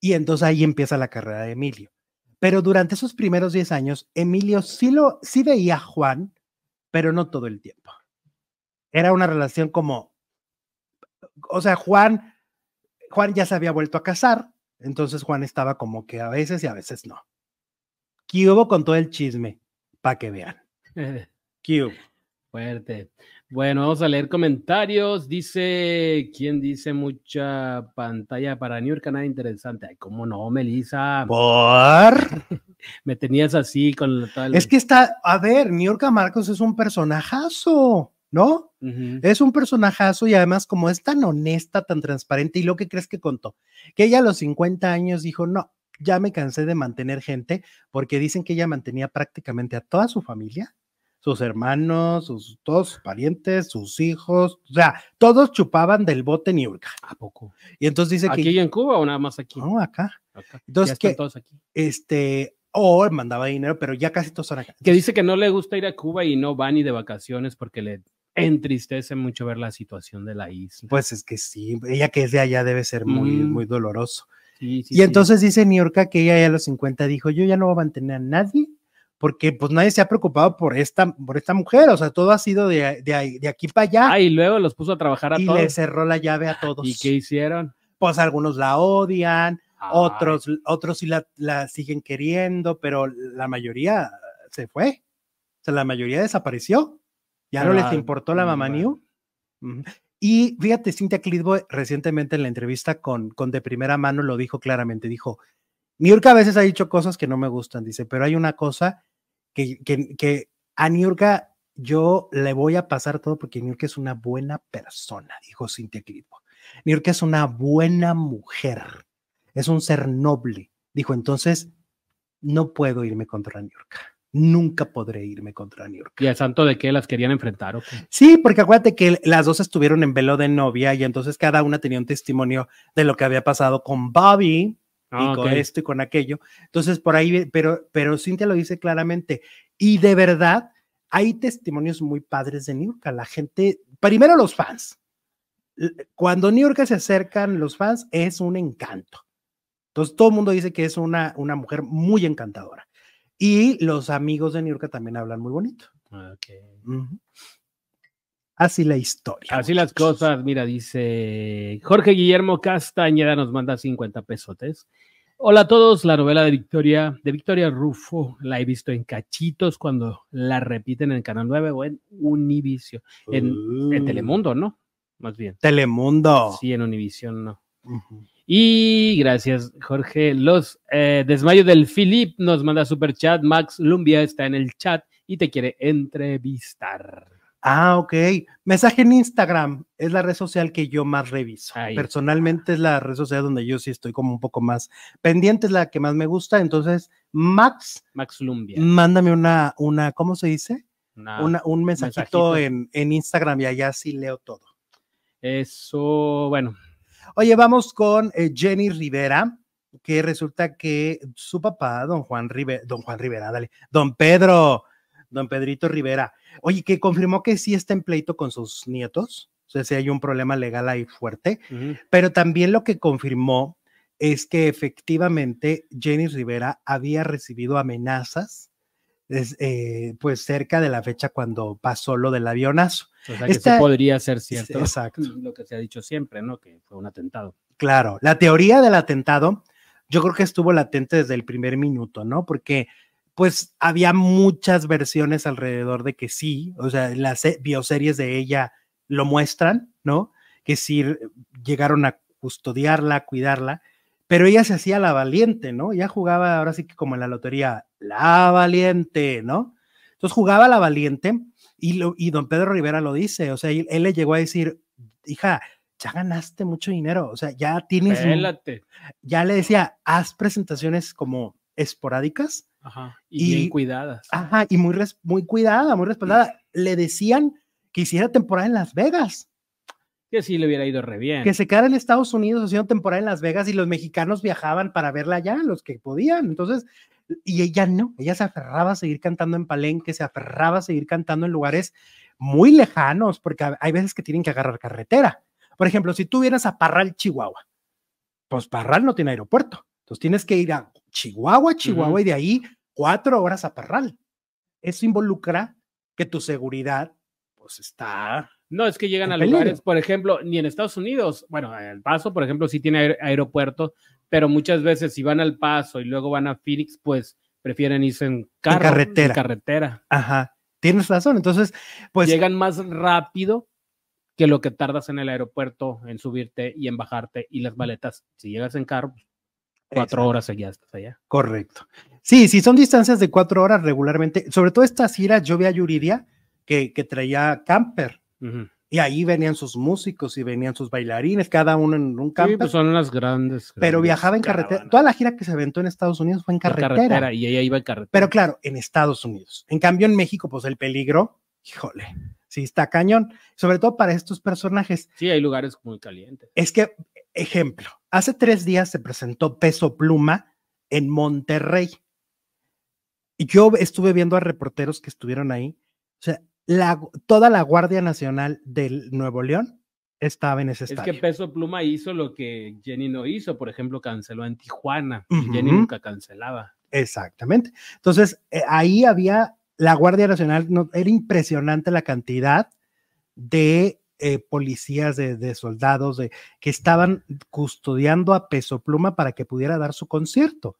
Y entonces ahí empieza la carrera de Emilio. Pero durante esos primeros 10 años, Emilio sí, lo, sí veía a Juan, pero no todo el tiempo. Era una relación como, o sea, Juan, Juan ya se había vuelto a casar, entonces Juan estaba como que a veces y a veces no. ¿Qué hubo con todo el chisme? Para que vean. <laughs> ¿Qué hubo? Fuerte. Bueno, vamos a leer comentarios. Dice, ¿quién dice mucha pantalla para New York? Nada interesante. Ay, cómo no, Melissa. ¿Por? <laughs> Me tenías así con el... Es que está, a ver, Niurka Marcos es un personajazo, ¿no? Es un personajazo y además como es tan honesta, tan transparente, y lo que crees que contó, que ella a los 50 años dijo, no, ya me cansé de mantener gente, porque dicen que ella mantenía prácticamente a toda su familia, sus hermanos, sus, todos sus parientes, sus hijos, o sea, todos chupaban del bote Niurka. ¿A poco? Y entonces dice ¿Aquí que... en Cuba o nada más aquí? No, acá. Acá. Entonces, Ya están todos aquí. Este, o mandaba dinero, pero ya casi todos son acá. Que dice que no le gusta ir a Cuba y no va ni de vacaciones porque le entristece mucho ver la situación de la isla. Pues es que sí, ella que es de allá debe ser muy, Mm. muy doloroso. Sí, sí, y sí. entonces dice Niurka que ella ya a los 50 dijo, yo ya no voy a mantener a nadie, porque pues nadie se ha preocupado por esta, por esta mujer, o sea, todo ha sido de, de, de aquí para allá. Ah, y luego los puso a trabajar a y todos. le cerró la llave a todos. ¿Y qué hicieron? Pues algunos la odian, Ay, otros, otros sí la, la siguen queriendo, pero la mayoría se fue. O sea, la mayoría desapareció. Ya no les ah, importó la mamá. New. Y fíjate, Cintia Clitbo recientemente en la entrevista con, con De Primera Mano lo dijo claramente, dijo, Niurka a veces ha dicho cosas que no me gustan, dice, pero hay una cosa que, que, que a Niurka yo le voy a pasar todo porque Niurka es una buena persona, dijo Cintia Clitbo. Niurka es una buena mujer, es un ser noble. Dijo, entonces, no puedo irme contra Niurka. Nunca podré irme contra Niurka. ¿Y al santo de qué las querían enfrentar? o qué? Sí, porque acuérdate que las dos estuvieron en velo de novia y entonces cada una tenía un testimonio de lo que había pasado con Bobby Ah, y con ok. esto y con aquello. Entonces, por ahí, pero, pero Cintia lo dice claramente. Y de verdad, hay testimonios muy padres de Niurka. La gente, primero los fans. Cuando Niurka se acercan los fans, es un encanto. Entonces, todo el mundo dice que es una, una mujer muy encantadora. Y los amigos de Niurka también hablan muy bonito. Ok. Ujú. Así la historia. Así las cosas, mira, dice Jorge Guillermo Castañeda nos manda 50 pesotes. Hola a todos, la novela de Victoria, de Victoria Rufo, la he visto en cachitos cuando la repiten en Canal 9 o en Univision, en, en Uh, Telemundo, ¿no? Más bien. Telemundo. Sí, en Univision, no. Y gracias, Jorge. Los eh, desmayos del Philip nos manda super chat. Max Lumbia está en el chat y te quiere entrevistar. Ah, ok. Mensaje en Instagram es la red social que yo más reviso. Ahí Personalmente es la red social donde yo sí estoy como un poco más pendiente, es la que más me gusta. Entonces, Max, Max Lumbia. mándame una, una, ¿cómo se dice? Una- Una- un mensajito, mensajito. En, en Instagram y allá sí leo todo. Eso, bueno, Oye, vamos con eh, Jenny Rivera. que resulta que su papá, don Juan Rivera, don Juan Rivera, dale, don Pedro, don Pedrito Rivera, oye, que confirmó que sí está en pleito con sus nietos, o sea, si hay un problema legal ahí fuerte, pero también lo que confirmó es que efectivamente Jenny Rivera había recibido amenazas es- eh, pues cerca de la fecha cuando pasó lo del avionazo. O sea, que Esta- podría ser cierto. Exacto. <laughs> Lo que se ha dicho siempre, ¿no? Que fue un atentado. Claro, la teoría del atentado, yo creo que estuvo latente desde el primer minuto, ¿no? Porque pues había muchas versiones alrededor de que sí, o sea, las se- bioseries de ella lo muestran, ¿no? Que sí llegaron a custodiarla, a cuidarla, pero ella se hacía la valiente, ¿no? Ella jugaba ahora sí que como en la lotería, la valiente, ¿no? Entonces jugaba la valiente y, lo, y don Pedro Rivera lo dice, o sea, él, él le llegó a decir, hija, ya ganaste mucho dinero, o sea, ya tienes, un- ya le decía, haz presentaciones como esporádicas, Ajá. Y, Y- bien cuidadas. ajá, y muy, res- muy cuidada, muy respaldada. Le decían que hiciera temporada en Las Vegas, Que sí le hubiera ido re bien. que se quedara en Estados Unidos haciendo temporada en Las Vegas y los mexicanos viajaban para verla allá, los que podían. Entonces, y ella no, ella se aferraba a seguir cantando en Palenque, se aferraba a seguir cantando en lugares muy lejanos, porque hay veces que tienen que agarrar carretera. Por ejemplo, si tú vienes a Parral, Chihuahua, pues Parral no tiene aeropuerto. Entonces tienes que ir a Chihuahua, Chihuahua Ujú. y de ahí cuatro horas a Parral. Eso involucra que tu seguridad, pues está No, es que llegan en a peligro. lugares, por ejemplo, ni en Estados Unidos, bueno, El Paso, por ejemplo, sí tiene aer- aeropuerto, pero muchas veces si van al Paso y luego van a Phoenix, pues prefieren irse en carro, carretera. carretera. Ajá, tienes razón. Entonces, pues Llegan más rápido que lo que tardas en el aeropuerto en subirte y en bajarte y las maletas. Si llegas en carro, pues, cuatro Exacto. horas ya estás allá. Correcto. Sí, sí, son distancias de cuatro horas regularmente. Sobre todo estas giras, yo vi a Yuridia que, que traía camper y ahí venían sus músicos y venían sus bailarines, cada uno en un Sí, camper. pues son las grandes. pero grandes viajaba en carretera. caravanas. Toda la gira que se aventó en Estados Unidos fue en En carretera. y ella iba en carretera. Pero claro, en Estados Unidos. En cambio, en México, pues el peligro, híjole, sí está cañón. Sobre todo para estos personajes. sí, hay lugares muy calientes. Es que, ejemplo, hace tres días se presentó Peso Pluma en Monterrey. Y yo estuve viendo a reporteros que estuvieron ahí. O sea, la- toda la Guardia Nacional del Nuevo León estaba en ese Es estadio. que Peso Pluma hizo lo que Jenny no hizo, por ejemplo, canceló en Tijuana. Jenny nunca cancelaba. Exactamente. Entonces, eh, ahí había la Guardia Nacional, no, era impresionante la cantidad de eh, policías, de, de soldados, de, que estaban custodiando a Peso Pluma para que pudiera dar su concierto.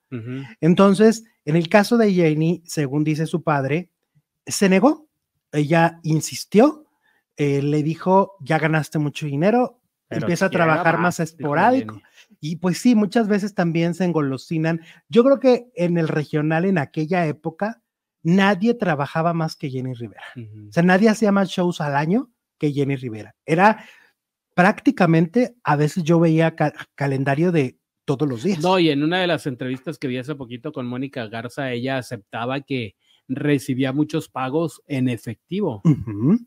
Entonces, en el caso de Jenny, según dice su padre, se negó. Ella insistió, eh, le dijo, ya ganaste mucho dinero, Pero empieza a trabajar más esporádico. Y pues sí, muchas veces también se engolosinan. Yo creo que en el regional, en aquella época, nadie trabajaba más que Jenny Rivera. Ujú. O sea, nadie hacía más shows al año que Jenny Rivera. Era prácticamente, a veces yo veía ca- calendario de todos los días. No, y en una de las entrevistas que vi hace poquito con Mónica Garza, ella aceptaba que recibía muchos pagos en efectivo,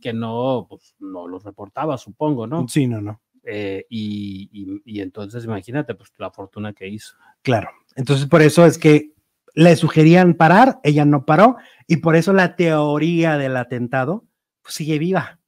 que no, pues, no los reportaba, supongo, ¿no? Sí, no, no. Eh, y, y- y entonces imagínate, pues la fortuna que hizo. Claro. Entonces, por eso es que le sugerían parar, ella no paró, y por eso la teoría del atentado pues, sigue viva.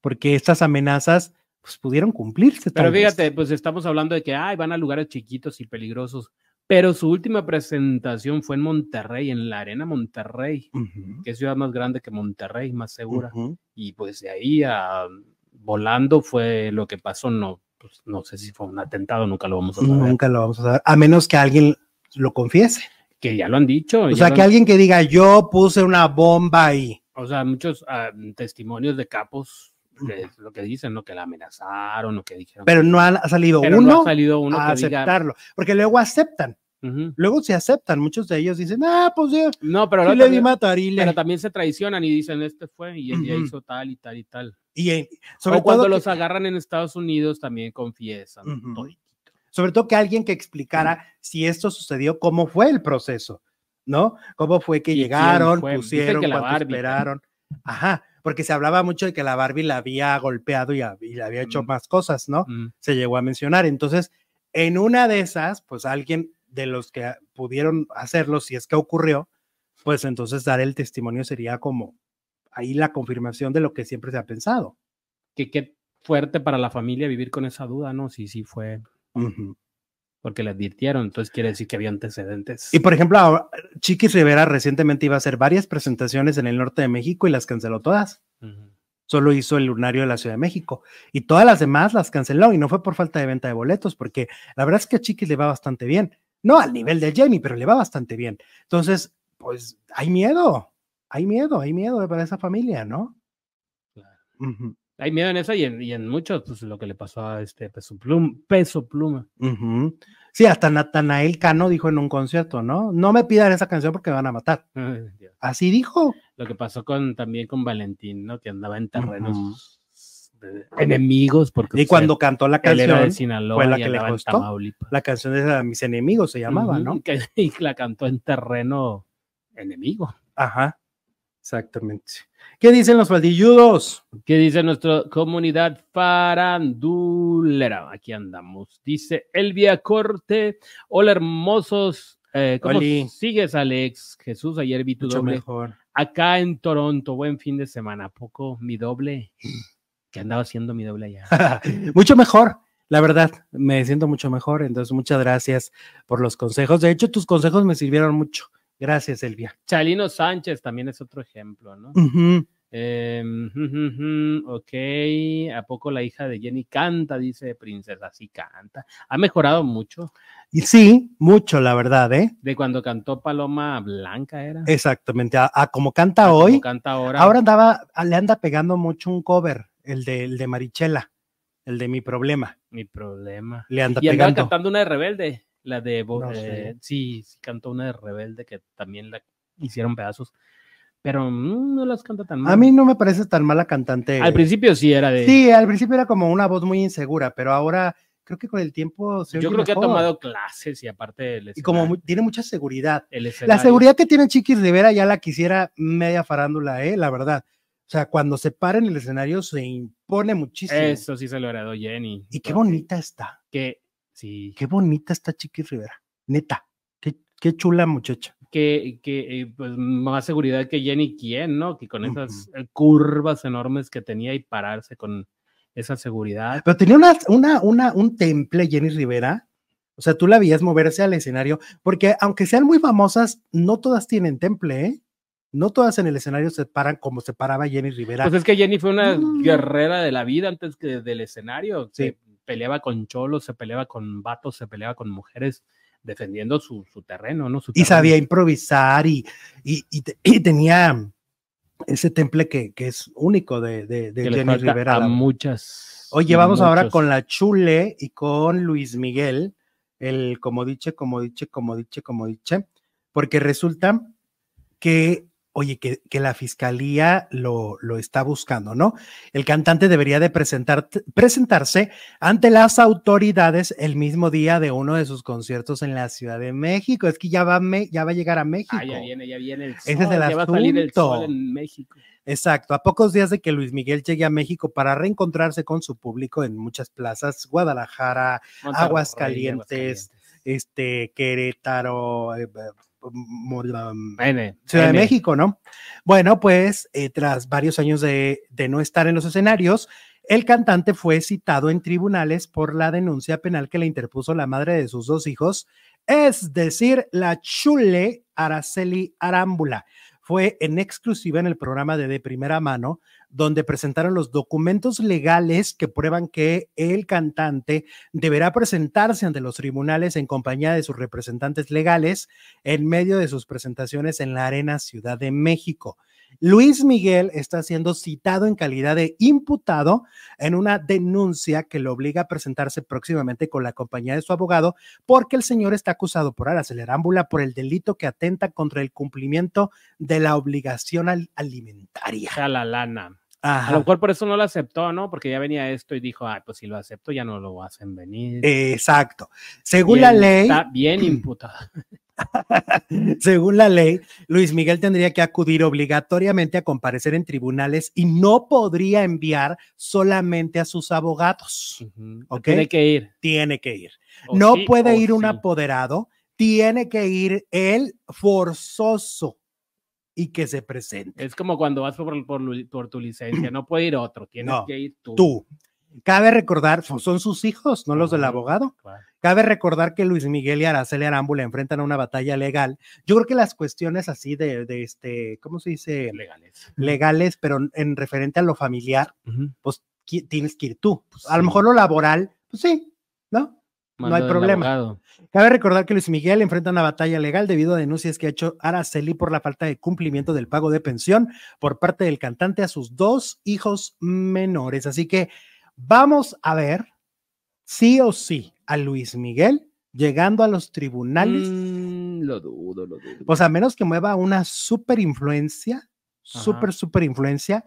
Porque estas amenazas pues, pudieron cumplirse. Pero vez. fíjate, pues estamos hablando de que ay, van a lugares chiquitos y peligrosos, pero su última presentación fue en Monterrey, en la Arena Monterrey, Ujú, que es ciudad más grande que Monterrey, más segura. Y pues de ahí a volando fue lo que pasó, no, pues, no sé si fue un atentado, nunca lo vamos a saber. Nunca lo vamos a saber, a menos que alguien lo confiese. Que ya lo han dicho. O sea, lo que han- alguien que diga, yo puse una bomba ahí. O sea, muchos ah, testimonios de capos, que es lo que dicen, ¿no? Que la amenazaron o que dijeron. Pero que- no ha salido pero no uno ha salido uno a que diga. aceptarlo, porque luego aceptan, Ujú. luego se aceptan, muchos de ellos dicen, ah, pues yo No, pero, sí le también, matarile. pero también se traicionan y dicen, este fue y él ya Ujú. hizo tal y tal y tal. Y en- sobre o cuando todo que- los agarran en Estados Unidos también confiesan. Ujú. toditito. Sobre todo que alguien que explicara si esto sucedió, cómo fue el proceso, ¿no? Cómo fue que ¿Y quién llegaron, fue? Pusieron, que la cuánto esperaron. Ajá, porque se hablaba mucho de que la Barbie la había golpeado y, y le había hecho Mm. más cosas, ¿no? Mm. Se llegó a mencionar. Entonces, en una de esas, pues alguien de los que pudieron hacerlo, si es que ocurrió, pues entonces dar el testimonio sería como ahí la confirmación de lo que siempre se ha pensado. Que qué fuerte para la familia vivir con esa duda, ¿no? Si sí fue Porque le advirtieron, entonces quiere decir que había antecedentes. Y por ejemplo, Chiquis Rivera recientemente iba a hacer varias presentaciones en el norte de México y las canceló todas. Solo hizo el lunario de la Ciudad de México y todas las demás las canceló y no fue por falta de venta de boletos, porque la verdad es que a Chiquis le va bastante bien. No al nivel de Jamie, pero le va bastante bien. Entonces, pues hay miedo, hay miedo, hay miedo para esa familia, ¿no? Claro. Hay miedo en eso y en, y en muchos, pues lo que le pasó a este peso pluma. Peso pluma. Sí, hasta Natanael Cano dijo en un concierto, ¿no? No me pidan esa canción porque me van a matar. Ay, Dios. Así dijo. Lo que pasó con también con Valentín, ¿no? Que andaba en terrenos Ujú. de enemigos porque Y pues, cuando cantó la era de canción, Sinaloa fue la y que le costó. La canción de Mis enemigos se llamaba, ¿no? que- <laughs> y la cantó en terreno enemigo. Ajá, exactamente. ¿Qué dicen los faldilludos? ¿Qué dice nuestra comunidad farandulera? Aquí andamos. Dice Elvia Corte. Hola, hermosos. Eh, ¿Cómo Oli. sigues, Alex? Jesús, ayer vi tu Mucho doble mejor. acá en Toronto. Buen fin de semana. ¿A poco mi doble? <gasps> ¿Qué andaba haciendo mi doble allá? <laughs> mucho mejor, la verdad, me siento mucho mejor, entonces muchas gracias por los consejos. De hecho, tus consejos me sirvieron mucho. Gracias, Elvia. Chalino Sánchez también es otro ejemplo, ¿no? Eh, ujú, ok, ¿a poco la hija de Jenny canta? Dice Princesa, sí canta. Ha mejorado mucho Y sí, mucho, la verdad, ¿eh? de cuando cantó Paloma Blanca, ¿era? Exactamente. A, a como canta A como hoy, canta ahora. ahora andaba, le anda pegando mucho un cover, el de, el de Marichela, el de Mi Problema. Mi problema. Le anda Y andaba pegando. cantando una de Rebelde, la de... No eh, sí, sí, cantó una de Rebelde que también la hicieron pedazos, pero mm, no las canta tan mal. A mí no me parece tan mala cantante. Al principio sí era de... Sí, al principio era como una voz muy insegura, pero ahora creo que con el tiempo se yo creo que ha tomado clases y aparte el y como muy- tiene mucha seguridad. el La seguridad que tiene Chiquis Rivera ya la quisiera media farándula, eh, la verdad. O sea, cuando se para en el escenario se impone muchísimo. Eso sí se lo heredó Jenny. Y qué bonita está, Que, sí, qué bonita está Chiquis Rivera, neta. Qué, qué chula muchacha. que, que eh, pues, más seguridad que Jenny quién, ¿no? Que con esas eh, curvas enormes que tenía y pararse con esa seguridad. Pero tenía una, una, una, un temple, Jenny Rivera. O sea, tú la veías moverse al escenario, porque aunque sean muy famosas, no todas tienen temple, ¿eh? No todas en el escenario se paran como se paraba Jenny Rivera. Pues es que Jenny fue una No. guerrera de la vida antes que del escenario. Sí. Peleaba con cholos, se peleaba con vatos, se peleaba con mujeres, defendiendo su, su terreno, ¿no? Su y terreno. sabía improvisar y, y, y te- y tenía ese temple que, que es único de, de, de que Jenny Rivera. a muchas. Oye, vamos ahora con la Chule y con Luis Miguel, el como diche, como diche, como diche, como diche, porque resulta que, oye, que, que la fiscalía lo, lo está buscando, ¿no? El cantante debería de presentar, presentarse ante las autoridades el mismo día de uno de sus conciertos en la Ciudad de México. Es que ya va, Me- ya va a llegar a México. Ah, ya viene, ya viene el sol. Ese es el ya va a salir el sol en México. Exacto, a pocos días de que Luis Miguel llegue a México para reencontrarse con su público en muchas plazas, Guadalajara, Monterrey, Aguascalientes, este, Querétaro, N, Ciudad de. México, ¿no? Bueno, pues eh, tras varios años de, de no estar en los escenarios, el cantante fue citado en tribunales por la denuncia penal que le interpuso la madre de sus dos hijos, es decir, la chule Araceli Arámbula. Fue en exclusiva en el programa de De Primera Mano, donde presentaron los documentos legales que prueban que el cantante deberá presentarse ante los tribunales en compañía de sus representantes legales en medio de sus presentaciones en la Arena Ciudad de México. Luis Miguel está siendo citado en calidad de imputado en una denuncia que lo obliga a presentarse próximamente con la compañía de su abogado porque el señor está acusado por Araceli Arámbula por el delito que atenta contra el cumplimiento de la obligación al- alimentaria. Deja la lana. Ajá. A lo mejor por eso no lo aceptó, ¿no? Porque ya venía esto y dijo, ay, pues si lo acepto ya no lo hacen venir. Exacto. Según la ley, Está bien <clears throat> imputado. <laughs> Según la ley, Luis Miguel tendría que acudir obligatoriamente a comparecer en tribunales y no podría enviar solamente a sus abogados. Ujú. Ok. Tiene que ir. Tiene que ir. O No sí puede ir un sí. apoderado, tiene que ir el forzoso y que se presente. Es como cuando vas por, por, tu licencia, no puede ir otro, tienes No, que ir tú. Tú. Cabe recordar, son, sus hijos, no los del abogado. Claro. Cabe recordar que Luis Miguel y Araceli Arámbula enfrentan a una batalla legal. Yo creo que las cuestiones así de, de este, ¿cómo se dice? Legales. Legales, pero en referente a lo familiar, Ujú. pues qui- tienes que ir tú. Pues a lo mejor lo laboral, pues sí, ¿no? No hay problema. abogado. Cabe recordar que Luis Miguel enfrenta una batalla legal debido a denuncias que ha hecho Araceli por la falta de cumplimiento del pago de pensión por parte del cantante a sus dos hijos menores. Así que vamos a ver sí o sí a Luis Miguel llegando a los tribunales, Mm, lo dudo, lo dudo. pues a menos que mueva una super influencia, Ajá. super, super influencia.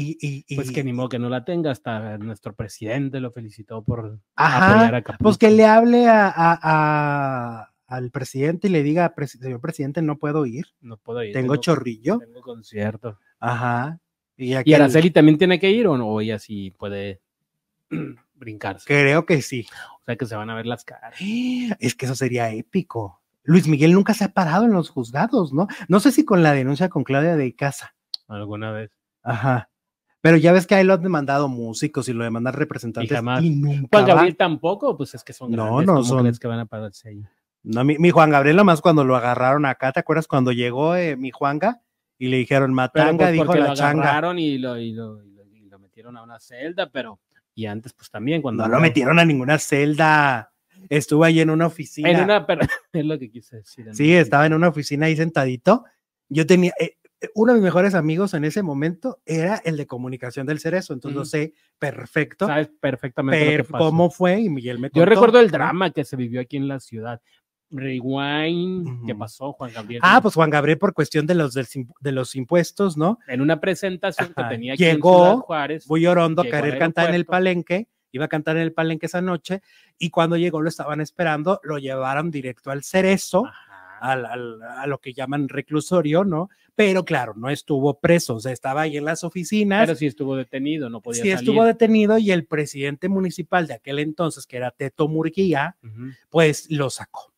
Y, y- y- Pues que ni modo que no la tenga, hasta nuestro presidente lo felicitó por Ajá, apoyar a. Pues que le hable a, a- a- al presidente y le diga, "Presi- señor presidente, no puedo ir, No puedo ir. tengo chorrillo. Tengo concierto. Ajá. Y, ¿Y aquel- Araceli también tiene que ir o no? O ella sí puede <clears throat> brincarse. Creo que sí. O sea que se van a ver las caras. <gasps> Es que eso sería épico. Luis Miguel nunca se ha parado en los juzgados, ¿no? No sé si con la denuncia con Claudia de Casa. Alguna vez. Ajá. Pero ya ves que ahí lo han demandado músicos y lo demandan representantes. jamás. nunca Juan. Gabriel tampoco, pues es que son No, grandes. no ¿Cómo son- que van a pararse ahí? No, mi, mi Juan Gabriel nomás cuando lo agarraron acá, ¿te acuerdas cuando llegó eh, mi Juanga? Y le dijeron, Matanga, pues dijo la lo changa. agarraron y lo, y, lo, y lo- y lo metieron a una celda, pero y antes pues también cuando No lo metieron a ninguna celda. Estuvo ahí en una oficina. en una pero <laughs> es lo que quise decir. Sí, estaba en una oficina ahí sentadito. Yo tenía, eh, uno de mis mejores amigos en ese momento era el de comunicación del Cerezo, entonces lo Ujú. sé perfecto sabes perfectamente lo pero que pasó. cómo fue y Miguel me Yo contó, recuerdo el drama que se vivió aquí en la ciudad. Rewind, ¿qué Ujú. pasó, Juan Gabriel? Ah, pues Juan Gabriel por cuestión de los, de los impuestos, ¿no? en una presentación Ajá. que tenía aquí en Llegó, Ciudad Juárez. Muy orondo querer cantar en el palenque, iba a cantar en el palenque esa noche y cuando llegó lo estaban esperando, lo llevaron directo al Cerezo. Ajá. Al- al- a lo que llaman reclusorio, ¿no? Pero claro, no estuvo preso, o sea, estaba ahí en las oficinas, Pero sí estuvo detenido, no podía sí salir. estuvo detenido y el presidente municipal de aquel entonces, que era Teto Murguía, Ujú. pues lo sacó.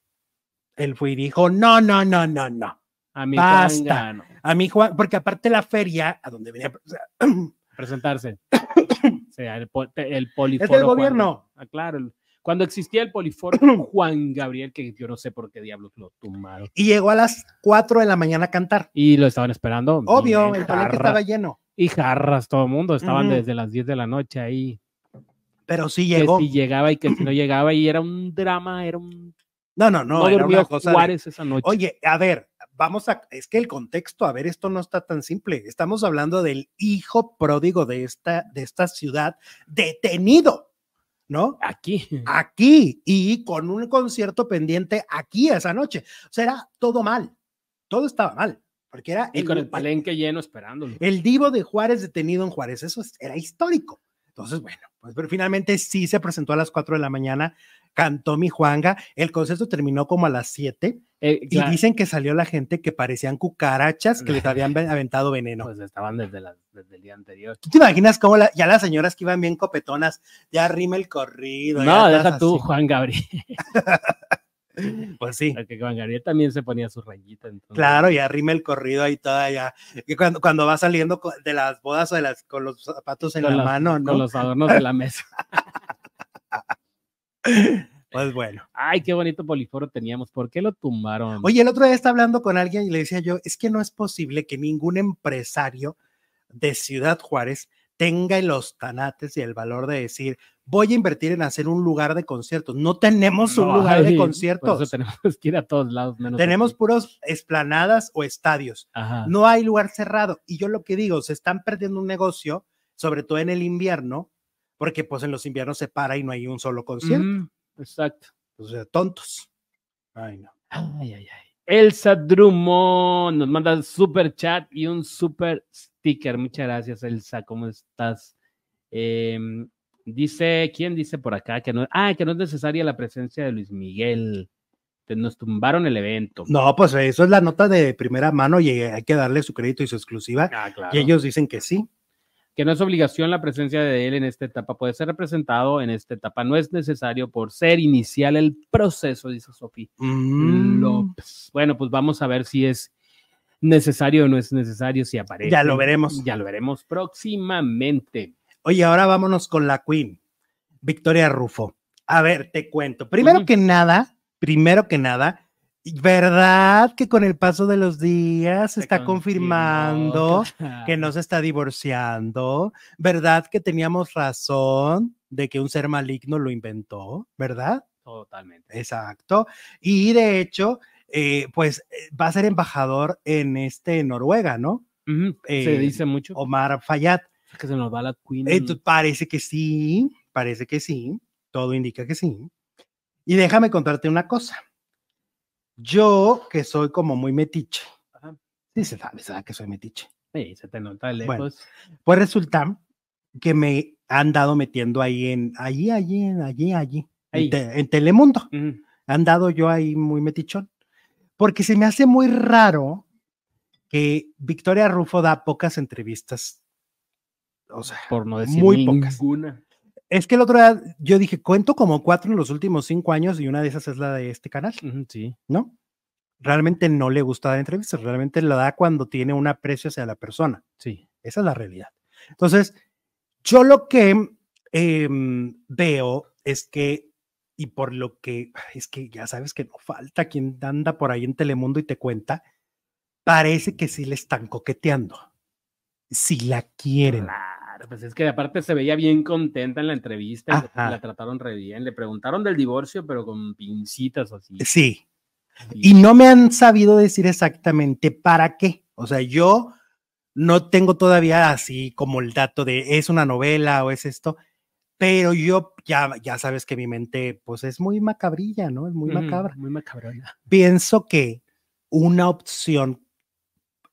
Él fue y dijo, no, no, no, no, no. A mi Basta. Juan Gano, A mí, Juan, porque aparte la feria, a donde venía, o sea, <clears throat> presentarse. o sea, el, el poliforo. es del gobierno. Ah, claro. el- Cuando existía el poliforo <clears throat> Juan Gabriel, que yo no sé por qué diablos lo tumbaron. Y llegó a las 4 de la mañana a cantar. Y lo estaban esperando. Obvio, bien, el palenque estaba lleno, Y jarras, todo el mundo. Estaban desde las 10 de la noche ahí. pero sí Que llegó. si llegaba y que si no llegaba. Y era un drama, era un. No, no, no, No, era una cosa de- Juárez esa noche. Oye, a ver, vamos a, es que el contexto, a ver, esto no está tan simple. Estamos hablando del hijo pródigo de esta, de esta ciudad detenido, ¿no? Aquí. Aquí y con un concierto pendiente aquí esa noche. O sea, era todo mal, todo estaba mal, porque era Y con el palenque lleno esperándolo. el divo de Juárez detenido en Juárez, eso es- era histórico. Entonces, bueno, pues pero finalmente sí se presentó a las 4 de la mañana, cantó mi Juanga, el concierto terminó como a las 7 Eh, y dicen que salió la gente que parecían cucarachas que les habían ve- aventado veneno. Pues estaban desde, la- desde el día anterior. ¿Tú te imaginas cómo la- ya las señoras que iban bien copetonas, ya rima el corrido? No, deja tú, así? Juan Gabriel. <laughs> <laughs> Pues sí, Porque Juan Gabriel también se ponía su rayita. entonces- claro, ya rima el corrido ahí toda ya. Cuando, cuando va saliendo de las bodas o de las, con los zapatos en Con la mano, ¿no? Con los adornos de la mesa. <laughs> Pues bueno. Ay, qué bonito poliforo teníamos. ¿Por qué lo tumbaron? Oye, el otro día estaba hablando con alguien y le decía yo, es que no es posible que ningún empresario de Ciudad Juárez tenga los tanates y el valor de decir, voy a invertir en hacer un lugar de conciertos. No tenemos un No lugar de hay, por conciertos. eso tenemos que ir a todos lados menos. Tenemos aquí. puros esplanadas o estadios. Ajá. No hay lugar cerrado. Y yo lo que digo, se están perdiendo un negocio, sobre todo en el invierno, porque pues en los inviernos se para y no hay un solo concierto. Exacto. O sea, tontos. Ay, no. Ay, ay, ay. Elsa Drummond nos manda super chat y un super sticker. Muchas gracias, Elsa. ¿Cómo estás? Em, dice, ¿quién dice por acá que no? Ah, que no es necesaria la presencia de Luis Miguel. Te- Nos tumbaron el evento. No, pues eso es la nota de primera mano y hay que darle su crédito y su exclusiva. Ah, claro. Y ellos dicen que sí. que no es obligación la presencia de él en esta etapa, puede ser representado en esta etapa, no es necesario por ser inicial el proceso, dice Sofía Mm. López. Bueno, pues vamos a ver si es necesario o no es necesario, si aparece. Ya lo veremos. Ya lo veremos próximamente. Oye, ahora vámonos con la Queen, Victoria Rufo. A ver, te cuento. Primero que nada, primero que nada, ¿verdad que con el paso de los días se está confirmando que no se está divorciando? ¿Verdad que teníamos razón de que un ser maligno lo inventó? ¿Verdad? Totalmente. Exacto. Y de hecho, eh, pues eh, va a ser embajador en este Noruega, ¿no? Se Eh, dice mucho Omar Fayad. Que se nos va la Queen. Entonces, parece que sí, parece que sí, todo indica que sí. Y déjame contarte una cosa. Yo, que soy como muy metiche, Ajá. sí se sabe, sabe que soy metiche. Sí, se te nota de Bueno. lejos. Pues resulta que me han dado metiendo ahí en, allí, allí, allí, allí, Ahí. en, Te- en Telemundo. Ujú. Han dado yo ahí muy metichón. Porque se me hace muy raro que Victoria Rufo da pocas entrevistas. O sea, Por no decir Muy pocas. ninguna. Es que el otro día yo dije, cuento como cuatro en los últimos cinco años y una de esas es la de este canal, Sí. ¿no? Realmente no le gusta dar entrevistas, realmente la da cuando tiene un aprecio hacia la persona. Sí. Esa es la realidad. Entonces, yo lo que em, veo es que, y por lo que, es que ya sabes que no falta quien anda por ahí en Telemundo y te cuenta, parece que sí le están coqueteando. Si la quieren. Claro, pues es que aparte se veía bien contenta en la entrevista, Ajá. la trataron re bien, le preguntaron del divorcio, pero con pincitas así. Sí, y no me han sabido decir exactamente para qué. O sea, yo no tengo todavía así como el dato de es una novela o es esto, pero yo ya, ya sabes que mi mente pues es muy macabrilla, ¿no? Es muy macabra. Muy macabrona. Pienso que una opción,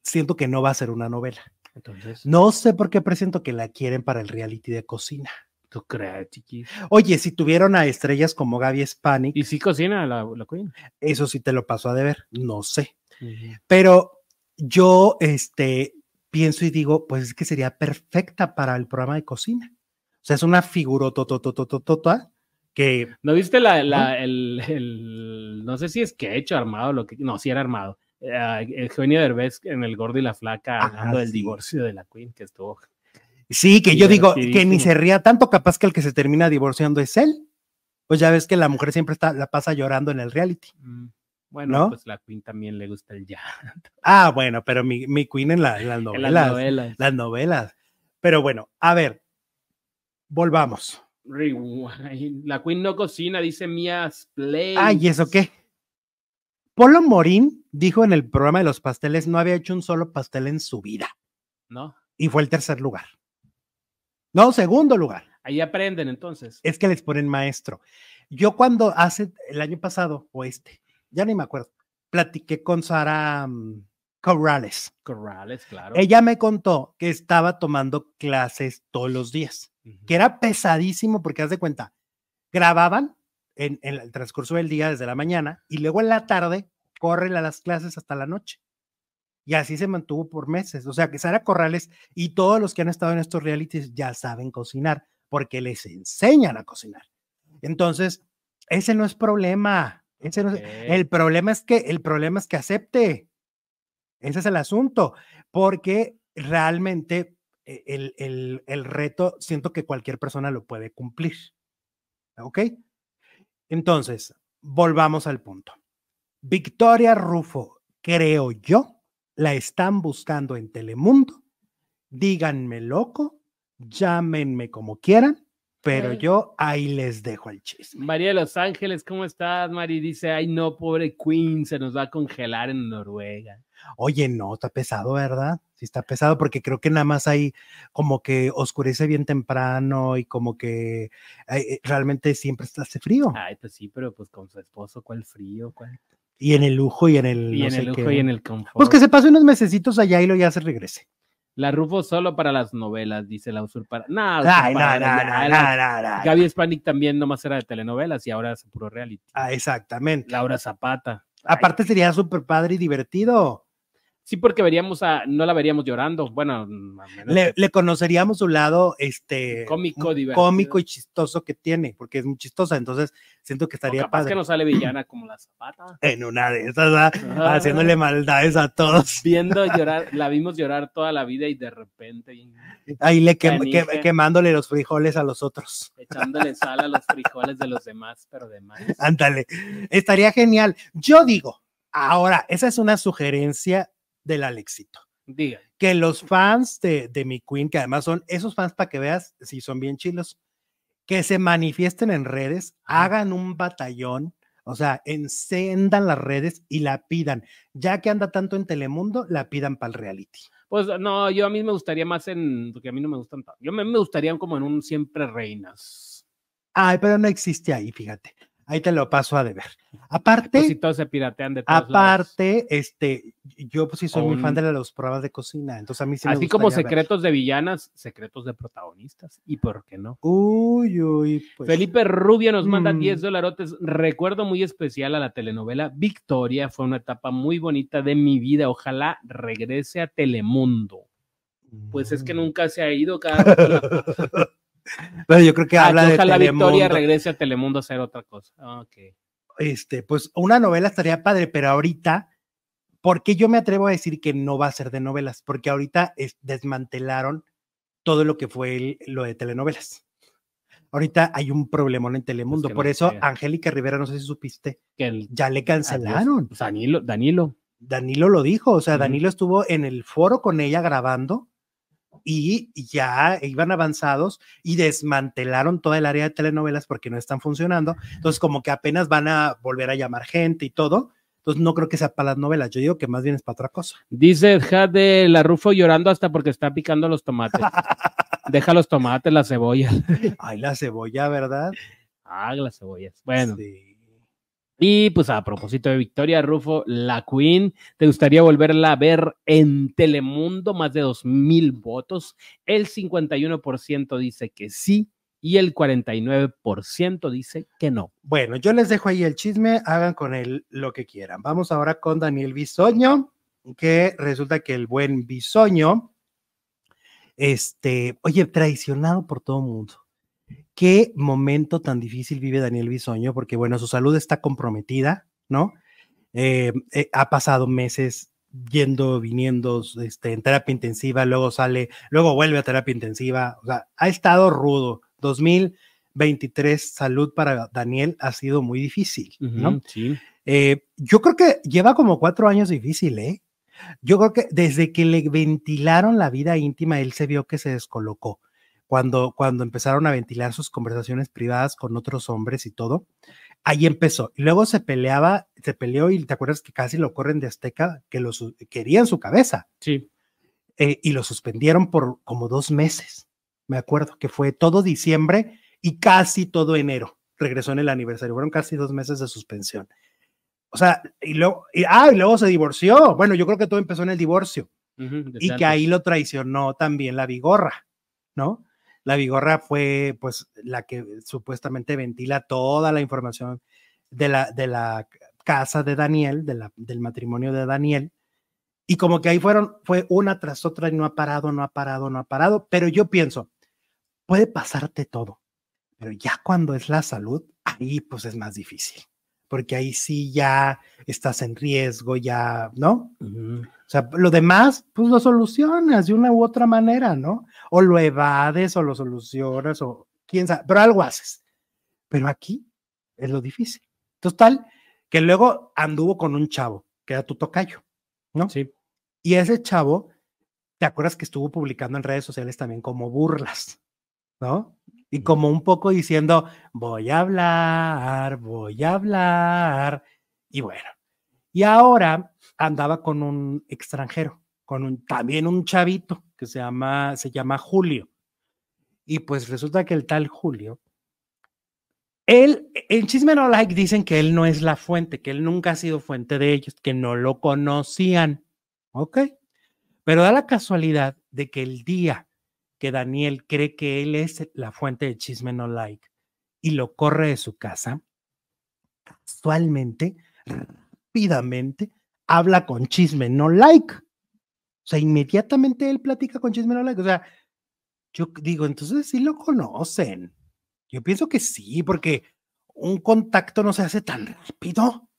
siento que no va a ser una novela. Entonces, No sé por qué presiento que la quieren para el reality de cocina. tú crees, chiquis. Oye, si tuvieron a estrellas como Gaby Spanik, Y sí cocina la, la Queen. eso sí te lo paso a deber, no sé. Pero yo este, pienso y digo, pues es que sería perfecta para el programa de cocina. O sea, es una figura tototototota que ¿No viste la, la- el, el- no sé si es que hecho armado, lo que, no, sí era armado. Eh, Eugenio Derbez en El Gordo y la Flaca Ah, hablando del sí. divorcio de la Queen, que estuvo. sí, que yo digo que ni se ría tanto, capaz que el que se termina divorciando es él. Pues ya ves que la mujer siempre está, la pasa llorando en el reality. mm, Bueno, ¿No? pues la Queen también le gusta el ya. <laughs> Ah, bueno, pero mi, mi queen en, la- en las En novelas. las novelas. Las novelas. Pero bueno, a ver, volvamos. La Queen no cocina, dice Mia Play. Ay, ¿y eso qué? Polo Morín dijo en el programa de los pasteles no había hecho un solo pastel en su vida ¿No? y fue el tercer lugar. No, segundo lugar. Ahí aprenden entonces. Es que les ponen maestro. Yo cuando hace el año pasado o este, ya ni me acuerdo, platiqué con Sara mm, Corrales. Corrales, claro. Ella me contó que estaba tomando clases todos los días, que era pesadísimo porque haz de cuenta, grababan en, en el transcurso del día desde la mañana y luego en la tarde corren a las clases hasta la noche. Y así se mantuvo por meses. O sea que Sara Corrales y todos los que han estado en estos realities ya saben cocinar porque les enseñan a cocinar. Entonces, ese no es problema. Ese no es- el problema es que el problema es que acepte. Ese es el asunto, porque realmente eh, el, el- el reto siento que cualquier persona lo puede cumplir. ¿Ok? Entonces, volvamos al punto. Victoria Rufo, creo yo, la están buscando en Telemundo. Díganme loco, llámenme como quieran, pero yo ahí les dejo el chisme. María de Los Ángeles, ¿cómo estás, Mari? Dice, ay no, pobre Queen, se nos va a congelar en Noruega. Oye, no, está pesado, ¿verdad? Sí, está pesado porque creo que nada más hay como que oscurece bien temprano y como que eh, eh, realmente siempre está hace frío. Ay, pues sí, pero pues con su esposo, ¿cuál frío? ¿Cuál? Y en el lujo y en el. Y no en sé el lujo qué. y en el confort. Pues que se pase unos mesecitos allá y lo ya se regrese. La Rufo solo para las novelas, dice la no, usurpadora, no, ya, no, la- no, no. Gaby Spanik también nomás era de telenovelas y ahora es puro reality. Ah, exactamente. Laura Zapata. Aparte sería súper padre y divertido. Sí, porque veríamos a, no la veríamos llorando. Bueno, Le, le conoceríamos su lado este, Cómico, divertido. cómico y chistoso que tiene, porque es muy chistosa. Entonces, siento que o estaría capaz padre. que no sale villana como la zapata. En una de esas. Ah. haciéndole maldades a todos. Viendo llorar, la vimos llorar toda la vida y de repente Ahí le quem- que- quemándole los frijoles a los otros. echándole sal a los frijoles de los demás, pero de más. Ándale. Estaría genial. Yo digo, ahora, esa es una sugerencia del Alexito. Diga, Que los fans de, de mi Queen, que además son esos fans para que veas si son bien chilos, que se manifiesten en redes, hagan un batallón, o sea, encendan las redes y la pidan. Ya que anda tanto en Telemundo, la pidan para el reality. pues no, yo a mí me gustaría más en, porque a mí no me gustan tanto. Yo me, me gustaría como en un siempre reinas. Ay, pero no existe ahí, fíjate. Ahí te lo paso a deber. Aparte, Pues si todos se piratean de todos lados. aparte, este, yo pues sí soy muy fan de las pruebas de cocina, entonces a mí sí me Así como ver. secretos de villanas, secretos de protagonistas. ¿Y por qué no? Uy, uy, pues. Felipe Rubio nos manda Mm. 10 dolarotes. Recuerdo muy especial a la telenovela Victoria. Fue una etapa muy bonita de mi vida. Ojalá regrese a Telemundo. Pues es que Mm. nunca se ha ido cada <laughs> Pero yo creo que Ah, habla que de ojalá Victoria Telemundo. regrese a Telemundo a hacer otra cosa. Ah, Ok. Este, pues una novela estaría padre, pero ahorita, ¿por qué yo me atrevo a decir que no va a ser de novelas? Porque ahorita es- desmantelaron todo lo que fue el- lo de telenovelas. Ahorita hay un problemón en Telemundo, que por no eso sé. Angélica Rivera, no sé si supiste, Que el- ya le cancelaron. Pues Danilo, Danilo. Danilo lo dijo, o sea. Danilo estuvo en el foro con ella grabando y ya iban avanzados y desmantelaron toda el área de telenovelas porque no están funcionando. Entonces, como que apenas van a volver a llamar gente y todo. Entonces, no creo que sea para las novelas. Yo digo que más bien es para otra cosa. Dice Jade la Rufo llorando hasta porque está picando los tomates. <laughs> Deja los tomates, las cebollas. Ay, la cebolla, ¿verdad? Ah, las cebollas. Bueno. Sí. Y pues a propósito de Victoria Rufo, la Queen, ¿te gustaría volverla a ver en Telemundo? Más de dos mil votos. El 51% dice que sí y el 49% dice que no. Bueno, yo les dejo ahí el chisme, hagan con él lo que quieran. Vamos ahora con Daniel Bisoño, que resulta que el buen Bisoño, este, oye, traicionado por todo mundo. Qué momento tan difícil vive Daniel Bisoño, porque bueno, su salud está comprometida, ¿no? Eh, eh, ha pasado meses yendo, viniendo este, en terapia intensiva, luego sale, luego vuelve a terapia intensiva, o sea, ha estado rudo. 2023, salud para Daniel ha sido muy difícil, ¿no? Sí. Eh, yo creo que lleva como cuatro años difícil, ¿eh? Yo creo que desde que le ventilaron la vida íntima, él se vio que se descolocó. Cuando, cuando empezaron a ventilar sus conversaciones privadas con otros hombres y todo, ahí empezó. Y luego se peleaba, se peleó y te acuerdas que casi lo corren de Azteca, que lo querían su cabeza Sí. eh, y lo suspendieron por como dos meses. Me acuerdo que fue todo diciembre y casi todo enero. Regresó en el aniversario. Fueron casi dos meses de suspensión. O sea, y luego, y, ah, y luego se divorció. Bueno, yo creo que todo empezó en el divorcio Ujú, desde y que antes. ahí lo traicionó también la Vigorra, ¿no? La Vigorra fue pues la que supuestamente ventila toda la información de la, de la casa de Daniel, de la, del matrimonio de Daniel. Y como que ahí fueron, fue una tras otra y no ha parado, no ha parado, no ha parado. Pero yo pienso, puede pasarte todo, pero ya cuando es la salud, ahí pues es más difícil, porque ahí sí ya estás en riesgo, ya, ¿no? O sea, lo demás, pues lo solucionas de una u otra manera, ¿no? O lo evades o lo solucionas o quién sabe, pero algo haces. Pero aquí es lo difícil. Total, que luego anduvo con un chavo, que era tu tocayo, ¿no? Sí. Y ese chavo, ¿te acuerdas que estuvo publicando en redes sociales también como burlas, ¿no? Y como un poco diciendo, voy a hablar, voy a hablar. Y bueno, y ahora andaba con un extranjero, con un, también un chavito que se llama, se llama Julio. Y pues resulta que el tal Julio, él, en Chisme No Like dicen que él no es la fuente, que él nunca ha sido fuente de ellos, que no lo conocían. Ok. Pero da la casualidad de que el día que Daniel cree que él es la fuente de Chisme No Like y lo corre de su casa, casualmente, rápidamente, habla con Chisme No Like, sea, inmediatamente él platica con Chisme. O sea, yo digo, entonces sí lo conocen. Yo pienso que sí, porque un contacto no se hace tan rápido.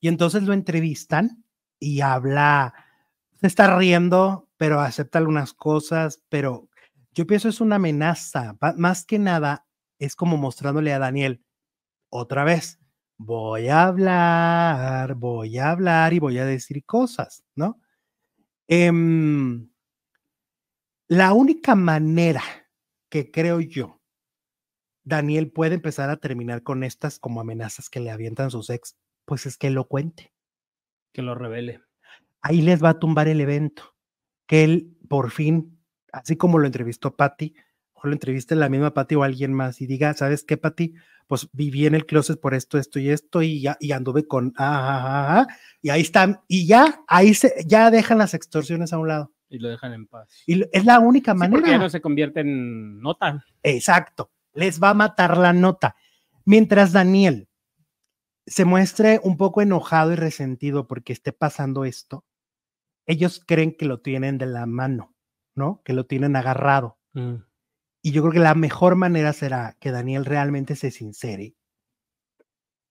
Y entonces lo entrevistan y habla, se está riendo, pero acepta algunas cosas, pero yo pienso es una amenaza. Más que nada, es como mostrándole a Daniel, otra vez, voy a hablar, voy a hablar y voy a decir cosas, ¿no? Em, la única manera que creo yo, Daniel puede empezar a terminar con estas como amenazas que le avientan sus ex, pues es que lo cuente. Que lo revele. Ahí les va a tumbar el evento. Que él, por fin, así como lo entrevistó Patty, o lo entreviste la misma Patty o alguien más y diga, ¿sabes qué, Patty? Pues viví en el closet por esto, esto y esto y ya y anduve con ah, ah, ah, y ahí están y ya ahí se ya dejan las extorsiones a un lado y lo dejan en paz. Y es la única sí, manera. ya no se convierte en nota. Exacto, les va a matar la nota. Mientras Daniel se muestre un poco enojado y resentido porque esté pasando esto, ellos creen que lo tienen de la mano, ¿no? Que lo tienen agarrado. Mm. Y yo creo que la mejor manera será que Daniel realmente se sincere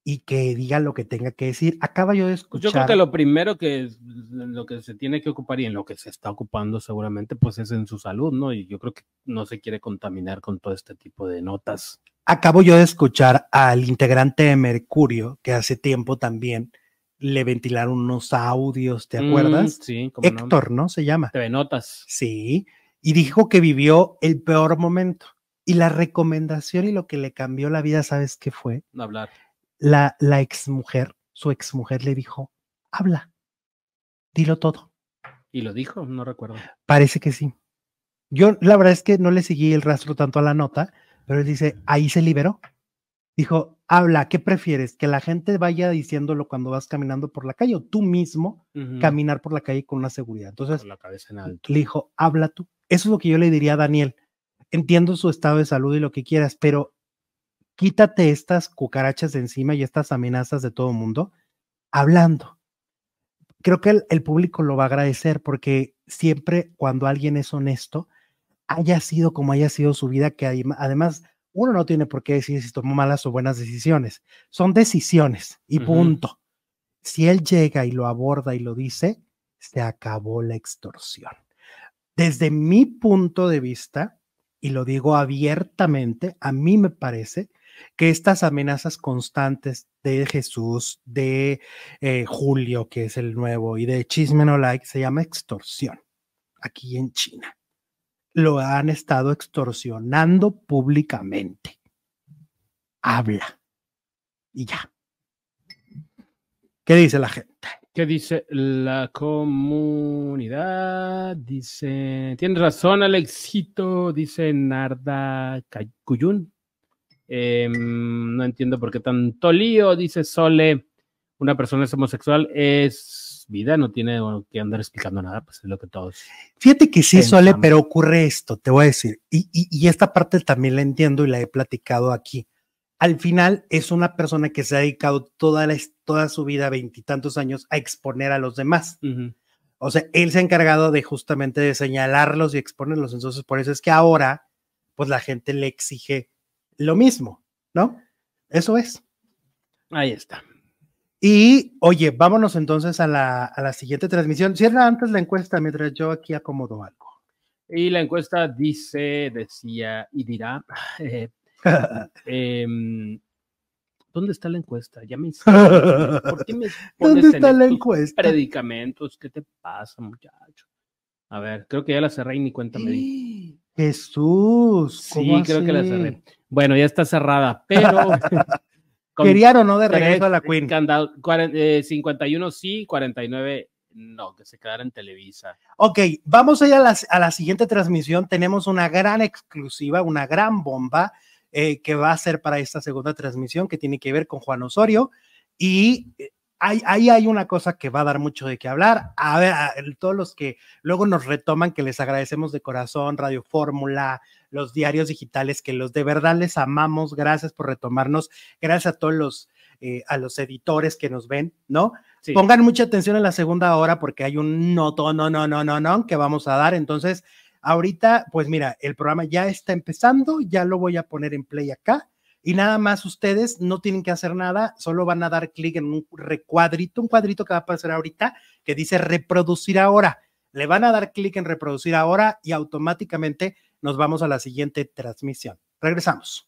y que diga lo que tenga que decir. Acaba yo de escuchar. Yo creo que lo primero que lo que se tiene que ocupar y en lo que se está ocupando seguramente, pues es en su salud, ¿no? Y yo creo que no se quiere contaminar con todo este tipo de notas. Acabo yo de escuchar al integrante de Mercurio, que hace tiempo también le ventilaron unos audios, ¿te acuerdas? Mm, sí, Héctor, ¿no? Se llama. TV Notas. Sí, y dijo que vivió el peor momento. Y la recomendación y lo que le cambió la vida, ¿sabes qué fue? Hablar la, la exmujer, su exmujer le dijo, habla, dilo todo. ¿Y lo dijo? No recuerdo. Parece que sí. Yo la verdad es que no le seguí el rastro tanto a la nota, pero él dice, ahí se liberó. Dijo, habla, ¿qué prefieres? ¿Que la gente vaya diciéndolo cuando vas caminando por la calle o tú mismo caminar por la calle con una seguridad? Entonces, la cabeza en alto. le dijo, habla tú. Eso es lo que yo le diría a Daniel. Entiendo su estado de salud y lo que quieras, pero quítate estas cucarachas de encima y estas amenazas de todo el mundo hablando. Creo que el, público lo va a agradecer porque siempre cuando alguien es honesto, haya sido como haya sido su vida, que además uno no tiene por qué decir si tomó malas o buenas decisiones. Son decisiones y punto. Si él llega y lo aborda y lo dice, se acabó la extorsión. Desde mi punto de vista, y lo digo abiertamente, a mí me parece que estas amenazas constantes de Jesús, de eh, Julio, que es el nuevo, y de Chisme No Like, se llama extorsión aquí en China. Lo han estado extorsionando públicamente. Habla. Y ya. ¿Qué dice la gente? ¿Qué dice la comunidad? Dice, tienes razón, Alexito, dice Narda Cuyun. Em, no entiendo por qué tanto lío, dice Sole. Una persona es homosexual, es vida, no tiene que andar explicando nada, pues es lo que todos. Fíjate que sí, Sole, pero ocurre esto, te voy a decir, y, y, esta parte también la entiendo y la he platicado aquí. Al final es una persona que se ha dedicado toda, la, toda su vida, veintitantos años, a exponer a los demás. O sea, él se ha encargado de justamente de señalarlos y exponerlos. Entonces, por eso es que ahora, pues la gente le exige lo mismo, ¿no? Eso es. Ahí está. Y oye, vámonos entonces a la, a la siguiente transmisión. Cierra antes la encuesta mientras yo aquí acomodo algo. Y la encuesta dice, decía y dirá, <laughs> eh, <laughs> em, ¿dónde está la encuesta? Ya me <laughs> ¿Por qué me ¿Dónde está la encuesta? Predicamentos, ¿qué te pasa, muchacho? A ver, creo que ya la cerré y ni cuenta me di. Jesús. Sí, creo que la cerré. Bueno, ya está cerrada, pero. <laughs> Querían o no de regreso a la Queen. 51 eh, sí, 49 no, que se quedara en Televisa. Ok, vamos a ir a la, a la siguiente transmisión. Tenemos una gran exclusiva, una gran bomba eh, que va a ser para esta segunda transmisión que tiene que ver con Juan Osorio. Y eh, ahí, hay una cosa que va a dar mucho de qué hablar. A ver, a todos los que luego nos retoman, que les agradecemos de corazón, Radio Fórmula, los diarios digitales, que los de verdad les amamos. Gracias por retomarnos. Gracias a todos los eh, a los editores que nos ven, ¿no? Pongan mucha atención en la segunda hora porque hay un no, no, no, no, no, no que vamos a dar. Entonces, ahorita, pues mira, el programa ya está empezando, ya lo voy a poner en play acá y nada más ustedes no tienen que hacer nada, solo van a dar clic en un recuadrito, un cuadrito que va a aparecer ahorita que dice reproducir ahora. Le van a dar clic en reproducir ahora y automáticamente nos vamos a la siguiente transmisión. Regresamos.